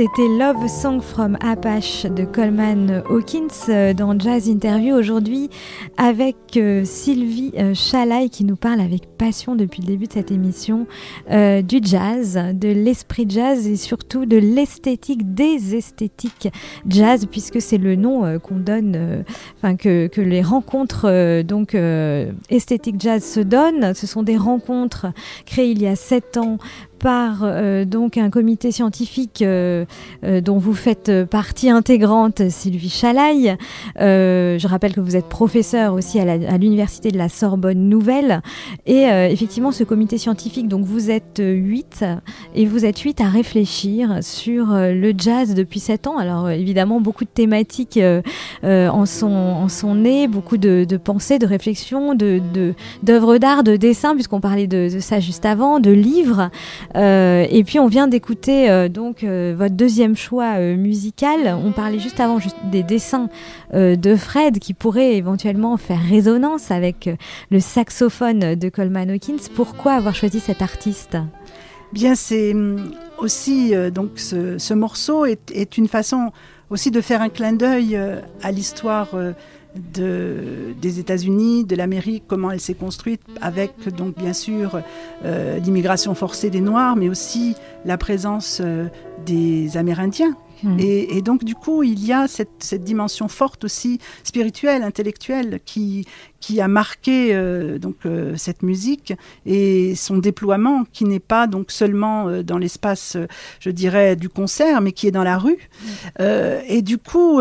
C'était Love Song from Apache de Coleman Hawkins euh, dans Jazz Interview aujourd'hui avec euh, Sylvie euh, Chalaï qui nous parle avec passion depuis le début de cette émission du jazz, de l'esprit jazz et surtout de l'esthétique des esthétiques jazz puisque c'est le nom qu'on donne, enfin que, les rencontres donc esthétique jazz se donnent. Ce sont des rencontres créées il y a sept ans par euh, donc un comité scientifique euh, euh, dont vous faites partie intégrante, Sylvie Chalaille. je rappelle que vous êtes professeur aussi à l'université de la Sorbonne Nouvelle. Et effectivement, ce comité scientifique, donc vous êtes huit et vous êtes huit à réfléchir sur le jazz depuis sept ans. Alors évidemment, beaucoup de thématiques en, sont, en sont nées, beaucoup de, pensées, de réflexions, d'œuvres de, d'art, de dessins, puisqu'on parlait de, de, ça juste avant, de livres. Euh, et puis on vient d'écouter euh, donc euh, votre deuxième choix musical. On parlait juste avant des dessins de Fred qui pourraient éventuellement faire résonance avec le saxophone de Coleman Hawkins. Pourquoi avoir choisi cet artiste? Bien, c'est hum, aussi donc ce, morceau est, une façon aussi de faire un clin d'œil à l'histoire de, des États-Unis, de l'Amérique, comment elle s'est construite, avec donc bien sûr euh, l'immigration forcée des Noirs, mais aussi la présence euh, des Amérindiens Hmm. Et, donc, du coup, il y a cette, dimension forte aussi spirituelle, intellectuelle, qui, qui a marqué euh, donc euh, cette musique et son déploiement, qui n'est pas donc seulement euh, dans l'espace, je dirais, du concert, mais qui est dans la rue. Hmm. et du coup,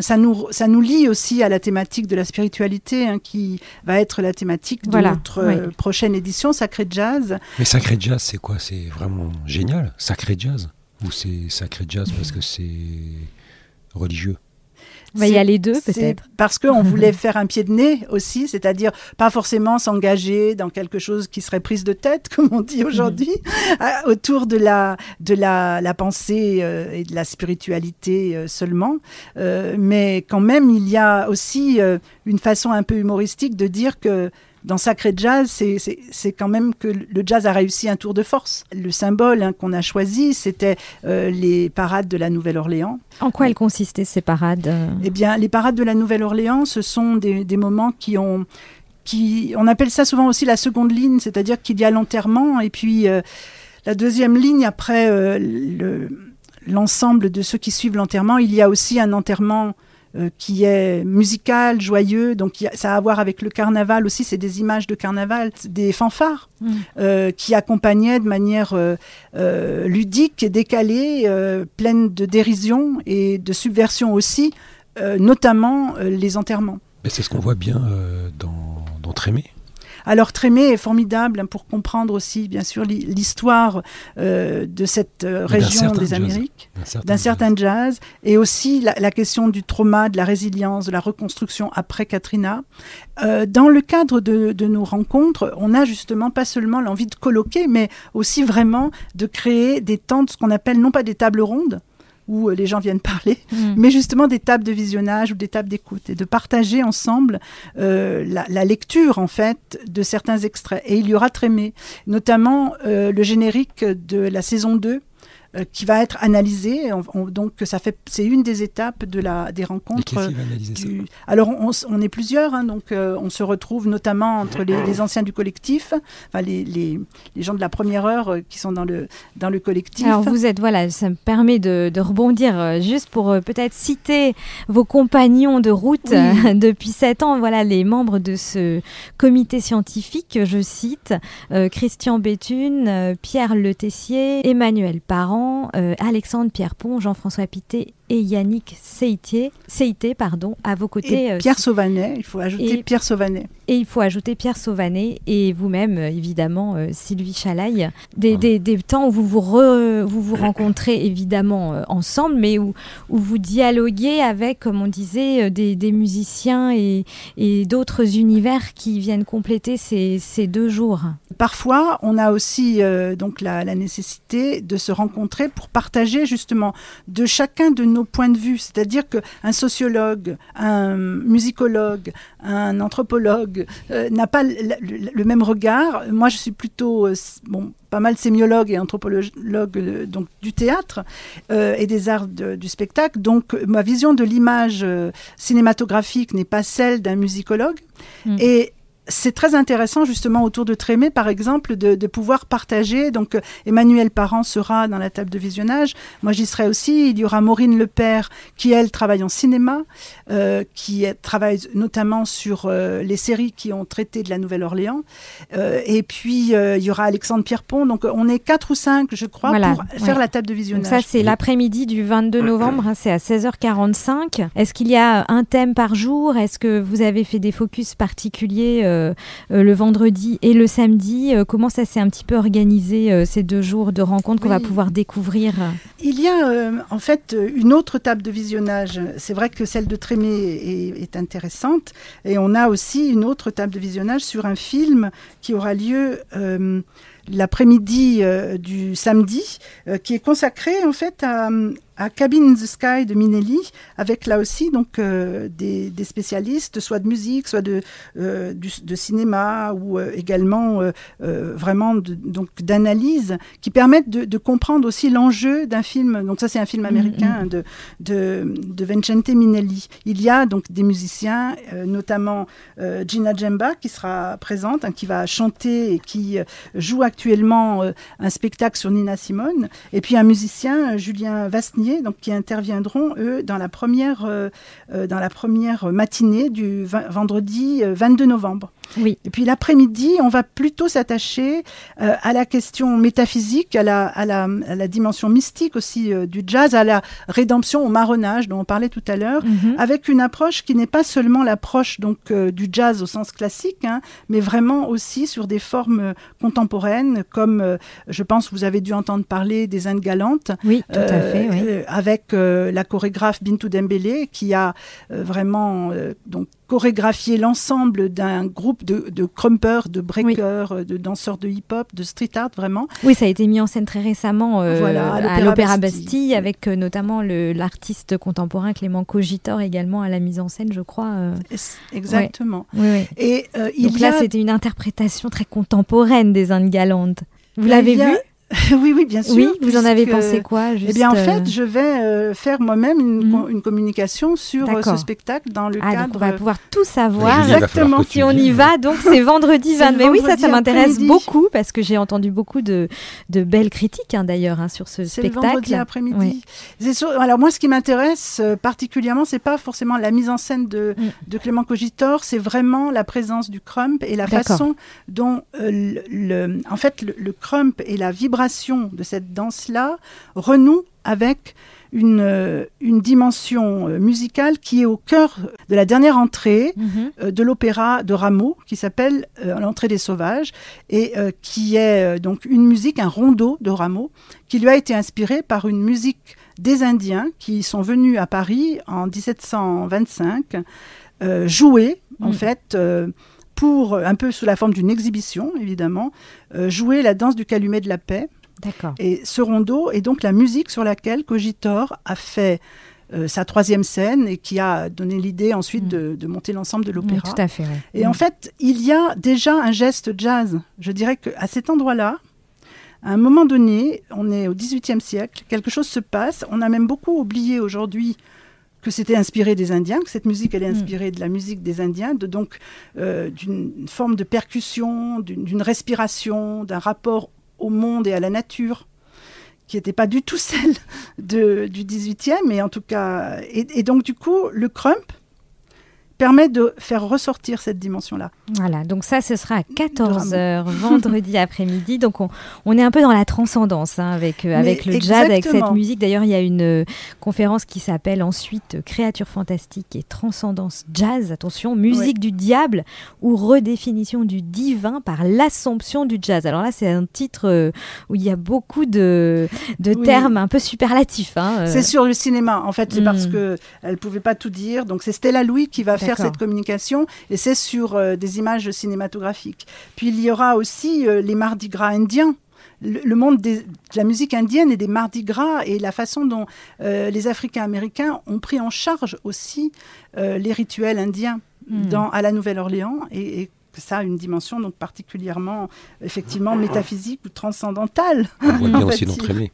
ça nous ça nous lie aussi à la thématique de la spiritualité, hein, qui va être la thématique de notre prochaine édition, Sacré Jazz. Mais Sacré Jazz, c'est quoi? C'est vraiment génial, Sacré Jazz ou c'est sacré jazz parce que c'est religieux. Bah, il y a les deux, peut-être. Parce qu'on voulait faire un pied de nez aussi, c'est-à-dire pas forcément s'engager dans quelque chose qui serait prise de tête, comme on dit aujourd'hui, à- autour de la, de la, la pensée euh, et de la spiritualité euh, seulement. Euh, mais quand même, il y a aussi euh, une façon un peu humoristique de dire que dans Sacré Jazz, c'est- quand même que le jazz a réussi un tour de force. Le symbole hein, qu'on a choisi, c'était euh, les parades de la Nouvelle-Orléans. En quoi elles consistaient ces parades euh? Eh bien, les parades de la Nouvelle-Orléans, ce sont des, des moments qui ont, qui, on appelle ça souvent aussi la seconde ligne, c'est-à-dire qu'il y a l'enterrement et puis euh, la deuxième ligne après euh, le- l'ensemble de ceux qui suivent l'enterrement, il y a aussi un enterrement euh, qui est musical, joyeux, donc a- ça a à voir avec le carnaval aussi, c'est des images de carnaval, des fanfares Mm. euh, qui accompagnaient de manière euh, ludique et décalée, euh, pleine de dérision et de subversion aussi, euh, notamment euh, les enterrements. C'est ce qu'on voit bien euh, dans, dans Trémé. Alors Trémé est formidable pour comprendre aussi, bien sûr, l'hi- l'histoire euh, de cette euh, région des jazz. Amériques, D'un certain jazz, et aussi la, la question du trauma, de la résilience, de la reconstruction après Katrina. Euh, dans le cadre de, de nos rencontres, on a justement pas seulement l'envie de colloquer, mais aussi vraiment de créer des temps, de ce qu'on appelle non pas des tables rondes, où euh, les gens viennent parler, Mm. mais justement des tables de visionnage ou des tables d'écoute et de partager ensemble euh, la, la lecture en fait de certains extraits. Et il y aura Trémé, notamment euh, le générique de la saison 2 euh, qui va être analysé. On- on- donc ça fait, c'est une des étapes de la, des rencontres. qu'est-ce qui va analyser ça du- Alors on, est plusieurs, hein, donc euh, on se retrouve notamment entre les, les anciens du collectif, enfin les, les, les gens de la première heure euh, qui sont dans le, dans le collectif. Alors vous êtes, voilà, ça me permet de, de rebondir euh, juste pour euh, peut-être citer vos compagnons de route Oui. euh, depuis sept ans, voilà les membres de ce comité scientifique, je cite, euh, Christian Béthune, euh, Pierre Le Tessier, Emmanuel Parent, euh, Alexandre Pierrepont, Jean-François Pité et Yannick Seitier, Seité, pardon, à vos côtés. Et euh, Pierre Sauvanet, il faut ajouter et- Pierre Sauvanet. Et il faut ajouter Pierre Sauvanet et vous-même, euh, évidemment, euh, Sylvie Chalaille. Des, des- des temps où vous vous, re- vous, vous rencontrez, évidemment, euh, ensemble, mais où, où vous dialoguez avec, comme on disait, des, des musiciens et, et d'autres univers qui viennent compléter ces, ces deux jours. Parfois, on a aussi euh, donc la, la nécessité de se rencontrer pour partager justement de chacun de nos points de vue. C'est-à-dire qu'un sociologue, un musicologue, un anthropologue euh, n'a pas le, même regard. Moi, je suis plutôt euh, bon, pas mal sémiologue et anthropologue euh, donc du théâtre et des arts de- du spectacle. Donc, ma vision de l'image cinématographique n'est pas celle d'un musicologue. Mm. Et c'est très intéressant justement autour de Trémé, par exemple, de, de pouvoir partager. Donc euh, Emmanuel Parent sera dans la table de visionnage. Moi, j'y serai aussi. Il y aura Maureen Lepère qui, elle, travaille en cinéma, euh, qui travaille notamment sur euh, les séries qui ont traité de la Nouvelle-Orléans. Euh, et puis, il y aura Alexandre Pierrepont. Donc, on est quatre ou cinq, je crois, Voilà, pour faire la table de Donc visionnage. ça, c'est l'après-midi du 22 novembre, hein, c'est à 16h45. Est-ce qu'il y a un thème par jour? Est-ce que vous avez fait des focus particuliers le vendredi et le samedi Euh, Comment ça s'est un petit peu organisé euh, ces deux jours de rencontres qu'on va pouvoir découvrir Il y a euh, en fait euh, une autre table de visionnage. C'est vrai que celle de Trémé est, est intéressante. Et on a aussi une autre table de visionnage sur un film qui aura lieu euh, l'après-midi euh, du samedi, euh, qui est consacré en fait à, à Cabin in the Sky de Minelli, avec là aussi donc euh, des, des spécialistes, soit de musique, soit de, euh, du- de cinéma, ou euh, également euh, euh, vraiment de- donc d'analyse, qui permettent de, de comprendre aussi l'enjeu d'un film. Donc ça c'est un film américain hein, de, de, de Vincente Minelli. Il y a donc des musiciens, euh, notamment euh, Gina Djemba qui sera présente, hein, qui va chanter et qui euh, joue actuellement euh, un spectacle sur Nina Simone, et puis un musicien, Julien Donc qui interviendront eux dans la première, euh, euh, dans la première matinée du vendredi euh, 22 novembre. Oui. Et puis l'après-midi, on va plutôt s'attacher euh, à la question métaphysique, à la, à la, à la dimension mystique aussi euh, du jazz, à la rédemption, au marronnage dont on parlait tout à l'heure, Mhm. avec une approche qui n'est pas seulement l'approche donc euh, du jazz au sens classique, hein, mais vraiment aussi sur des formes contemporaines, comme je pense vous avez dû entendre parler des Indes galantes, Oui, tout à fait. Oui. avec la chorégraphe Bintou Dembélé qui a vraiment donc chorégraphié l'ensemble d'un groupe de, de crumpers, de breakers, euh, de danseurs de hip-hop, de street art vraiment. Oui, ça a été mis en scène très récemment euh, Voilà, à l'Opéra Bastille. Bastille, avec euh, notamment l'artiste contemporain Clément Cogitor également à la mise en scène, je crois. euh. Exactement. Oui, oui. Et il Donc y là, a c'était une interprétation très contemporaine des Indes galantes. Vous l'avez vu? Oui, oui, bien sûr. Oui, vous en avez pensé quoi Eh juste, bien, en euh, fait, je vais euh, faire moi-même une, une communication sur euh, ce spectacle dans le Ah, donc cadre. on va pouvoir tout savoir. Tu Si on y va, donc c'est vendredi C'est 20. le Mais oui, ça, ça m'intéresse beaucoup parce que j'ai entendu beaucoup de, de belles critiques hein, d'ailleurs hein, sur ce C'est le spectacle. vendredi après-midi. Oui. C'est Alors moi, ce qui m'intéresse euh, particulièrement, c'est pas forcément la mise en scène de, Mm. de Clément Cogitor, c'est vraiment la présence du crump et la façon dont, euh, le, le- en fait, le, le crump et la vibration de cette danse-là renouent avec une, euh, une dimension euh, musicale qui est au cœur de la dernière entrée Mhm. euh, de l'opéra de Rameau qui s'appelle euh, L'entrée des sauvages et euh, qui est donc une musique, un rondeau de Rameau qui lui a été inspiré par une musique des Indiens qui sont venus à Paris en 1725 euh, jouer en Mm. fait pour un peu sous la forme d'une exhibition évidemment euh, jouer la danse du calumet de la paix D'accord. et ce rondeau est donc la musique sur laquelle Cogitor a fait euh, sa troisième scène et qui a donné l'idée ensuite Mm. de, de monter l'ensemble de Oui, l'opéra. tout à fait. Et en fait, il y a déjà un geste jazz. Je dirais qu'à cet endroit-là, à un moment donné, on est au XVIIIe siècle, quelque chose se passe. On a même beaucoup oublié aujourd'hui que c'était inspiré des Indiens, que cette musique elle est Mm. inspirée de la musique des Indiens, de donc euh, d'une forme de percussion, d'une d'une respiration, d'un rapport au monde et à la nature qui n'était pas du tout celle de, du 18e, mais en tout cas. Et, et donc, du coup, le crump permet de faire ressortir cette dimension-là. Voilà, donc ça, ce sera à 14h vendredi après-midi. Donc on, on est un peu dans la transcendance hein, avec, euh, avec le jazz, avec cette musique. D'ailleurs, il y a une euh, conférence qui s'appelle ensuite euh, Créatures fantastiques et transcendance jazz. Attention, musique du diable ou redéfinition du divin par l'assomption du jazz. Alors là, c'est un titre euh, où il y a beaucoup de, de Oui. termes un peu superlatifs. hein. C'est sur le cinéma, en fait, c'est parce Mm. que elle pouvait pas tout dire. Donc c'est Stella Louis qui va faire cette communication, et c'est sur euh, des images cinématographiques. Puis il y aura aussi euh, les Mardi Gras indiens. Le, monde des- de la musique indienne et des Mardi Gras et la façon dont euh, les Africains-Américains ont pris en charge aussi euh, les rituels indiens Mm. dans, à la Nouvelle-Orléans et, et ça a une dimension donc particulièrement effectivement métaphysique ou transcendantale. On voit bien aussi notre aimé.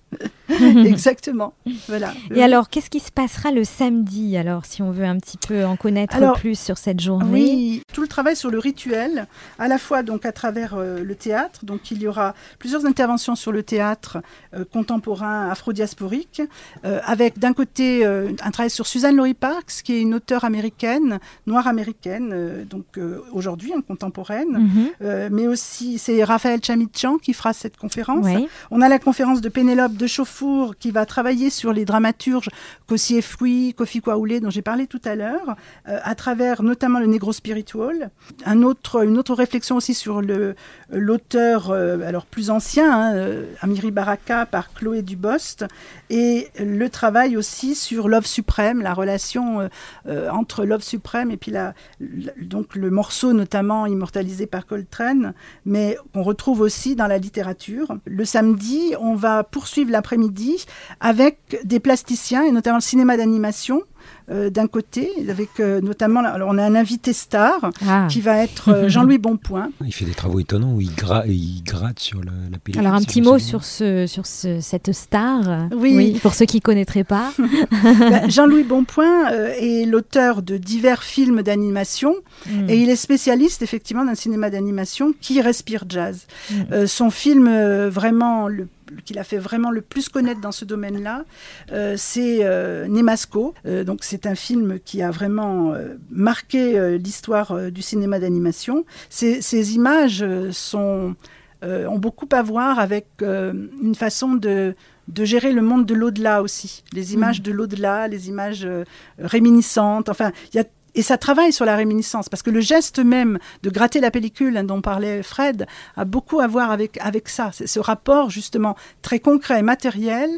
Exactement. Voilà. Et alors, qu'est-ce qui se passera le samedi Alors, si on veut un petit peu en connaître Alors, plus sur cette journée? Oui, tout le travail sur le rituel, à la fois donc à travers euh, le théâtre. Donc il y aura plusieurs interventions sur le théâtre euh, contemporain afro-diasporique, euh, avec d'un côté euh, un travail sur Suzanne Laurie Parks, qui est une auteure américaine, noire américaine, euh, donc euh, aujourd'hui hein, contemporaine. Mhm. Euh, mais aussi, c'est Raphaël Chamichan qui fera cette conférence. Oui. On a la conférence de Pénélope de Chauffour qui va travailler sur les dramaturges Kossier Fruit, Kofi Kwaoulé, dont j'ai parlé tout à l'heure, euh, à travers notamment le Negro Spiritual. Un autre, une autre réflexion aussi sur le- l'auteur, euh, alors plus ancien, hein, euh, Amiri Baraka par Chloé Dubost, et le travail aussi sur Love Suprême, la relation euh, euh, entre Love Suprême et puis la, la- donc le morceau notamment immortalisé par Coltrane, mais qu'on retrouve aussi dans la littérature. Le samedi, on va poursuivre l'après-midi avec des plasticiens et notamment le cinéma d'animation. Euh, d'un côté, avec euh, notamment, alors on a un invité star Ah. qui va être euh, Jean-Louis Bonpoint. Il fait des travaux étonnants où il, gra- il gratte sur la, la pellicule. Alors un petit mot sur, ce, sur ce, cette star, Oui. pour ceux qui ne connaîtraient pas. Bah, Jean-Louis Bonpoint euh, est l'auteur de divers films d'animation Mm. et il est spécialiste effectivement d'un cinéma d'animation qui respire jazz. Mm. Euh, son film euh, vraiment le, qu'il a fait vraiment le plus connaître dans ce domaine-là, euh, c'est euh, Nemasco. Euh, donc c'est un film qui a vraiment euh, marqué l'histoire du cinéma d'animation. Ces, ces images sont, ont beaucoup à voir avec une façon de de gérer le monde de l'au-delà aussi, les images de l'au-delà, les images euh, réminiscentes. Enfin, il y a et ça travaille sur la réminiscence, parce que le geste même de gratter la pellicule hein, dont parlait Fred a beaucoup à voir avec, avec ça. C'est ce rapport justement très concret, matériel,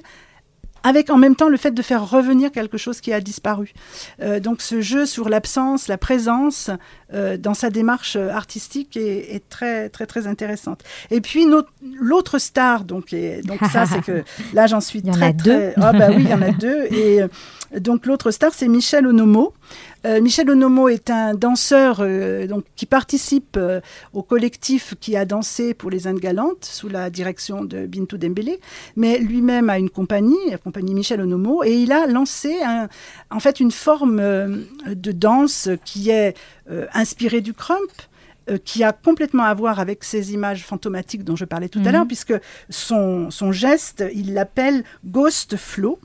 avec en même temps le fait de faire revenir quelque chose qui a disparu. Euh, donc ce jeu sur l'absence, la présence, euh, dans sa démarche euh, artistique est, est très très très intéressante. Et puis l'autre star, donc, donc ça c'est que là j'en suis Il y en très deux. Ah bah oui, il y en a deux. Et donc l'autre star c'est Michel Onomo. Euh, Michel Onomo est un danseur euh, donc, qui participe euh, au collectif qui a dansé pour les Indes Galantes sous la direction de Bintou Dembélé, mais lui-même a une compagnie, la compagnie Michel Onomo, et il a lancé un- en fait une forme de danse qui est inspirée du crump, qui a complètement à voir avec ces images fantomatiques dont je parlais tout à Mhm. l'heure, puisque son, son geste, il l'appelle Ghost Flow.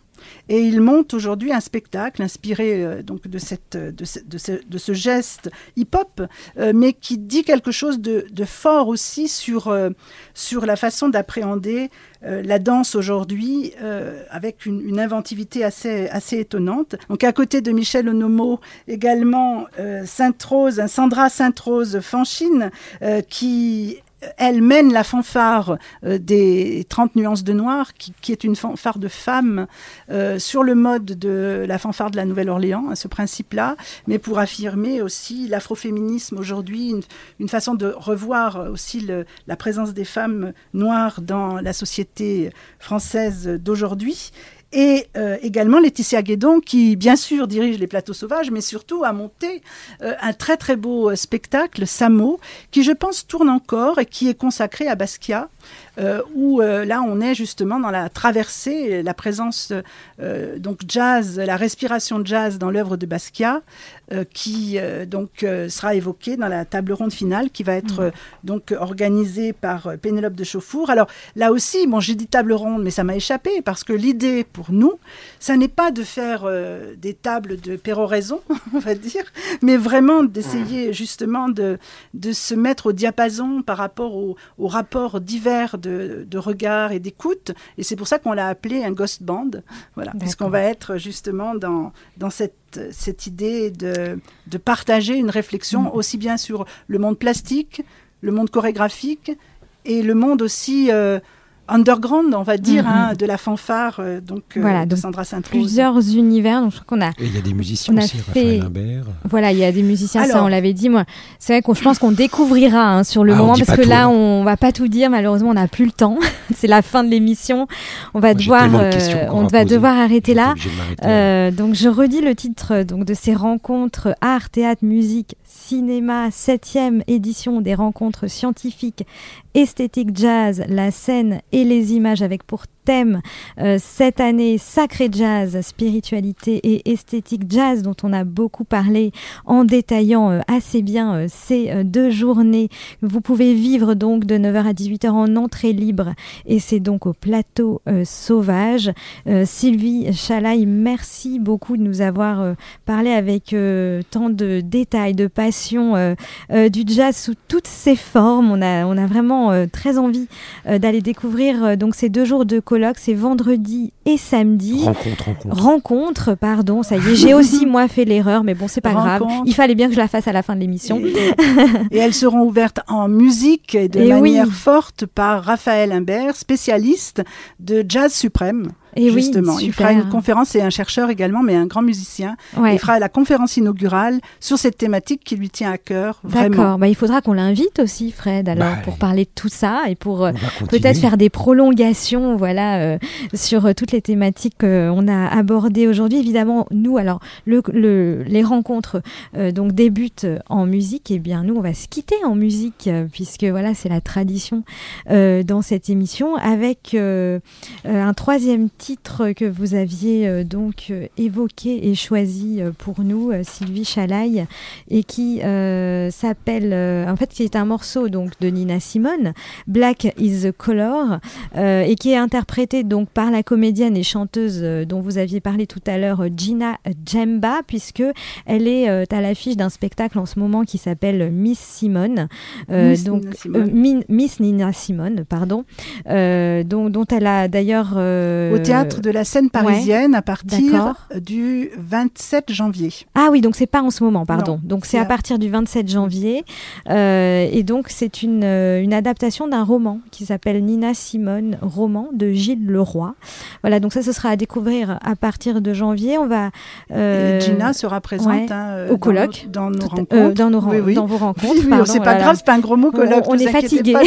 Et il monte aujourd'hui un spectacle inspiré euh, donc de, cette, ce, de, ce, de ce geste hip-hop, euh, mais qui dit quelque chose de, de fort aussi sur, euh, sur la façon d'appréhender euh, la danse aujourd'hui, euh, avec une, inventivité assez, assez étonnante. Donc à côté de Michel Onomo, également euh, Sainte-Rose, Sandra Sainte-Rose Fanchine, euh, qui elle mène la fanfare euh, des 30 nuances de noir, qui, est une fanfare de femmes euh, sur le mode de la fanfare de la Nouvelle-Orléans, à ce principe-là, mais pour affirmer aussi l'afroféminisme aujourd'hui, une, façon de revoir aussi la présence des femmes noires dans la société française d'aujourd'hui. Et euh, également Laetitia Guédon, qui bien sûr dirige les plateaux sauvages, mais surtout a monté euh, un très très beau euh, spectacle, Samo, qui je pense tourne encore et qui est consacré à Basquiat, où euh, là on est justement dans la traversée, la présence euh, donc jazz, la respiration jazz dans l'œuvre de Basquiat, euh, qui euh, donc euh, sera évoquée dans la table ronde finale qui va être euh, donc organisée par euh, Pénélope de Chauffour. Alors là aussi, bon j'ai dit table ronde, mais ça m'a échappé parce que l'idée pour nous, ça n'est pas de faire euh, des tables de péroraison, on va dire, mais vraiment d'essayer justement de, de se mettre au diapason par rapport au- aux rapports divers de, de regard et d'écoute. Et c'est pour ça qu'on l'a appelé un ghost band, voilà, puisqu'on va être justement dans, dans cette, cette idée de, de partager une réflexion aussi bien sur le monde plastique, le monde chorégraphique et le monde aussi euh, underground, on va dire, Mhm. hein, de la fanfare euh, donc, euh, Voilà, de donc Sandra Saint-Rose. plusieurs univers. Donc je crois qu'on a Et il y a des musiciens On a aussi, fait- Raphaël Imbert. Voilà, il y a des musiciens, ça Alors- on l'avait dit. Moi, c'est vrai qu'on, je pense qu'on découvrira hein, sur le Ah, moment parce que tout, là, hein. on va pas tout dire. Malheureusement, on n'a plus le temps. c'est la fin de l'émission. On va Moi, devoir, euh, on va devoir arrêter là. Euh, donc je redis le titre donc de ces rencontres art, théâtre, musique, cinéma, septième édition des rencontres scientifiques, esthétique jazz, la scène et les images avec pour thème euh, cette année sacré jazz, spiritualité et esthétique jazz dont on a beaucoup parlé en détaillant euh, assez bien euh, ces deux journées. Vous pouvez vivre donc de 9h à 18h en entrée libre et c'est donc au plateau sauvage. Sylvie Chalaï, merci beaucoup de nous avoir parlé avec tant de détails, de passion du jazz sous toutes ses formes. On a, on a vraiment très envie d'aller découvrir donc ces deux jours de colloque. C'est vendredi et samedi. Rencontre, rencontre. Rencontre, pardon, ça y est, j'ai aussi moi fait l'erreur, mais bon, c'est pas grave. Il fallait bien que je la fasse à la fin de l'émission. Et, et elles seront ouvertes en musique et de Et manière oui. forte par Raphaël Imbert, spécialiste de jazz suprême. Et oui, justement, il fera une conférence, c'est un chercheur également, mais un grand musicien. Ouais. Il fera la conférence inaugurale sur cette thématique qui lui tient à cœur, vraiment. D'accord, bah, il faudra qu'on l'invite aussi, Fred, alors, Bah, pour parler de tout ça et pour euh, peut-être faire des prolongations voilà, euh, sur euh, toutes les thématiques qu'on a abordées aujourd'hui. Évidemment, nous, alors, le, le- les rencontres euh, donc débutent en musique. Et bien, nous, on va se quitter en musique, euh, puisque voilà, c'est la tradition euh, dans cette émission, avec un troisième titre titre que vous aviez euh, donc euh, évoqué et choisi euh, pour nous, Sylvie Chalaille, et qui euh, s'appelle, en fait, qui est un morceau donc de Nina Simone, Black is the Color, euh, et qui est interprété donc par la comédienne et chanteuse dont vous aviez parlé tout à l'heure, Gina Djemba, puisque elle est à l'affiche d'un spectacle en ce moment qui s'appelle Miss Simone, euh, Miss donc Nina Simone. Min- Miss Nina Simone, pardon, dont, dont elle a d'ailleurs euh, théâtre de la scène parisienne à partir du 27 janvier. Ah oui, donc c'est pas en ce moment, pardon. Non, donc c'est à partir du 27 janvier. Euh, et donc c'est une, euh, une adaptation d'un roman qui s'appelle Nina Simone, roman de Gilles Leroy. Voilà, donc ça, ce sera à découvrir à partir de janvier. On va. euh, Et Gina sera présente ouais, hein, au dans colloque. nos- dans nos, rencontres. euh, dans, nos ren- Oui, oui. dans vos rencontres. Oui, c'est pas là grave, c'est pas un gros mot colloque. On- est fatigué. pas.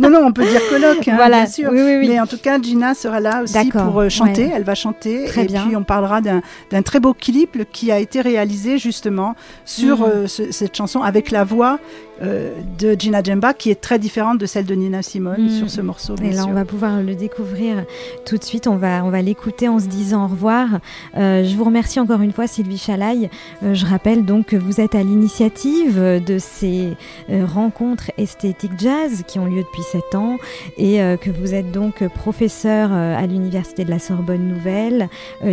non, non, on peut dire colloque, hein, Voilà, bien sûr. oui, oui, oui. Mais en tout cas, Gina sera là aussi D'accord, pour euh, chanter. ouais. Elle va chanter. Très et bien. puis, on parlera d'un très beau clip qui a été réalisé justement sur Mhm. euh, ce- cette chanson avec la voix euh, de Gina Djemba qui est très différente de celle de Nina Simone Mhm. sur ce morceau. Et là, sûr. on va pouvoir le découvrir tout de suite. On va, on va l'écouter en se disant au revoir. Euh, je vous remercie encore une fois, Sylvie Chalaille. Euh, je rappelle donc que vous êtes à l'initiative de ces rencontres esthétiques jazz qui ont lieu depuis sept ans et que vous êtes donc professeur à l'Université de la Sorbonne Nouvelle,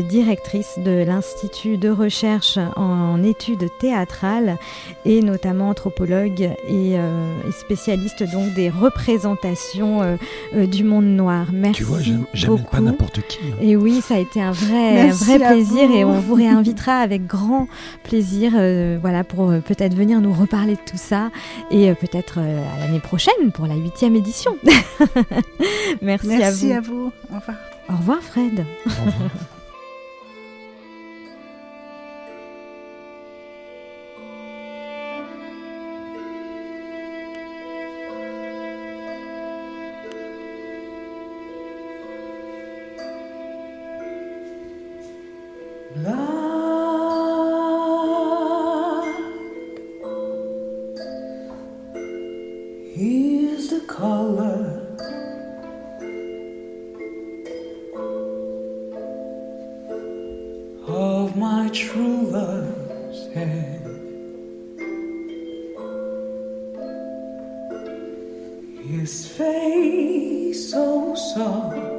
directrice de l'Institut de recherche en, études théâtrales et notamment anthropologue et, euh, et spécialiste donc des représentations euh, euh, du monde noir. Merci Tu vois, j'aime- pas n'importe qui. hein. Et oui, ça a été un vrai, un vrai plaisir vous. et on vous réinvitera avec grand plaisir euh, voilà, pour euh, peut-être venir nous reparler de tout ça et euh, peut-être euh, à l'année prochaine pour la huitième édition. Merci, Merci à à vous. vous. Au revoir. Au revoir Fred. Au revoir. of my true love's head. His face so soft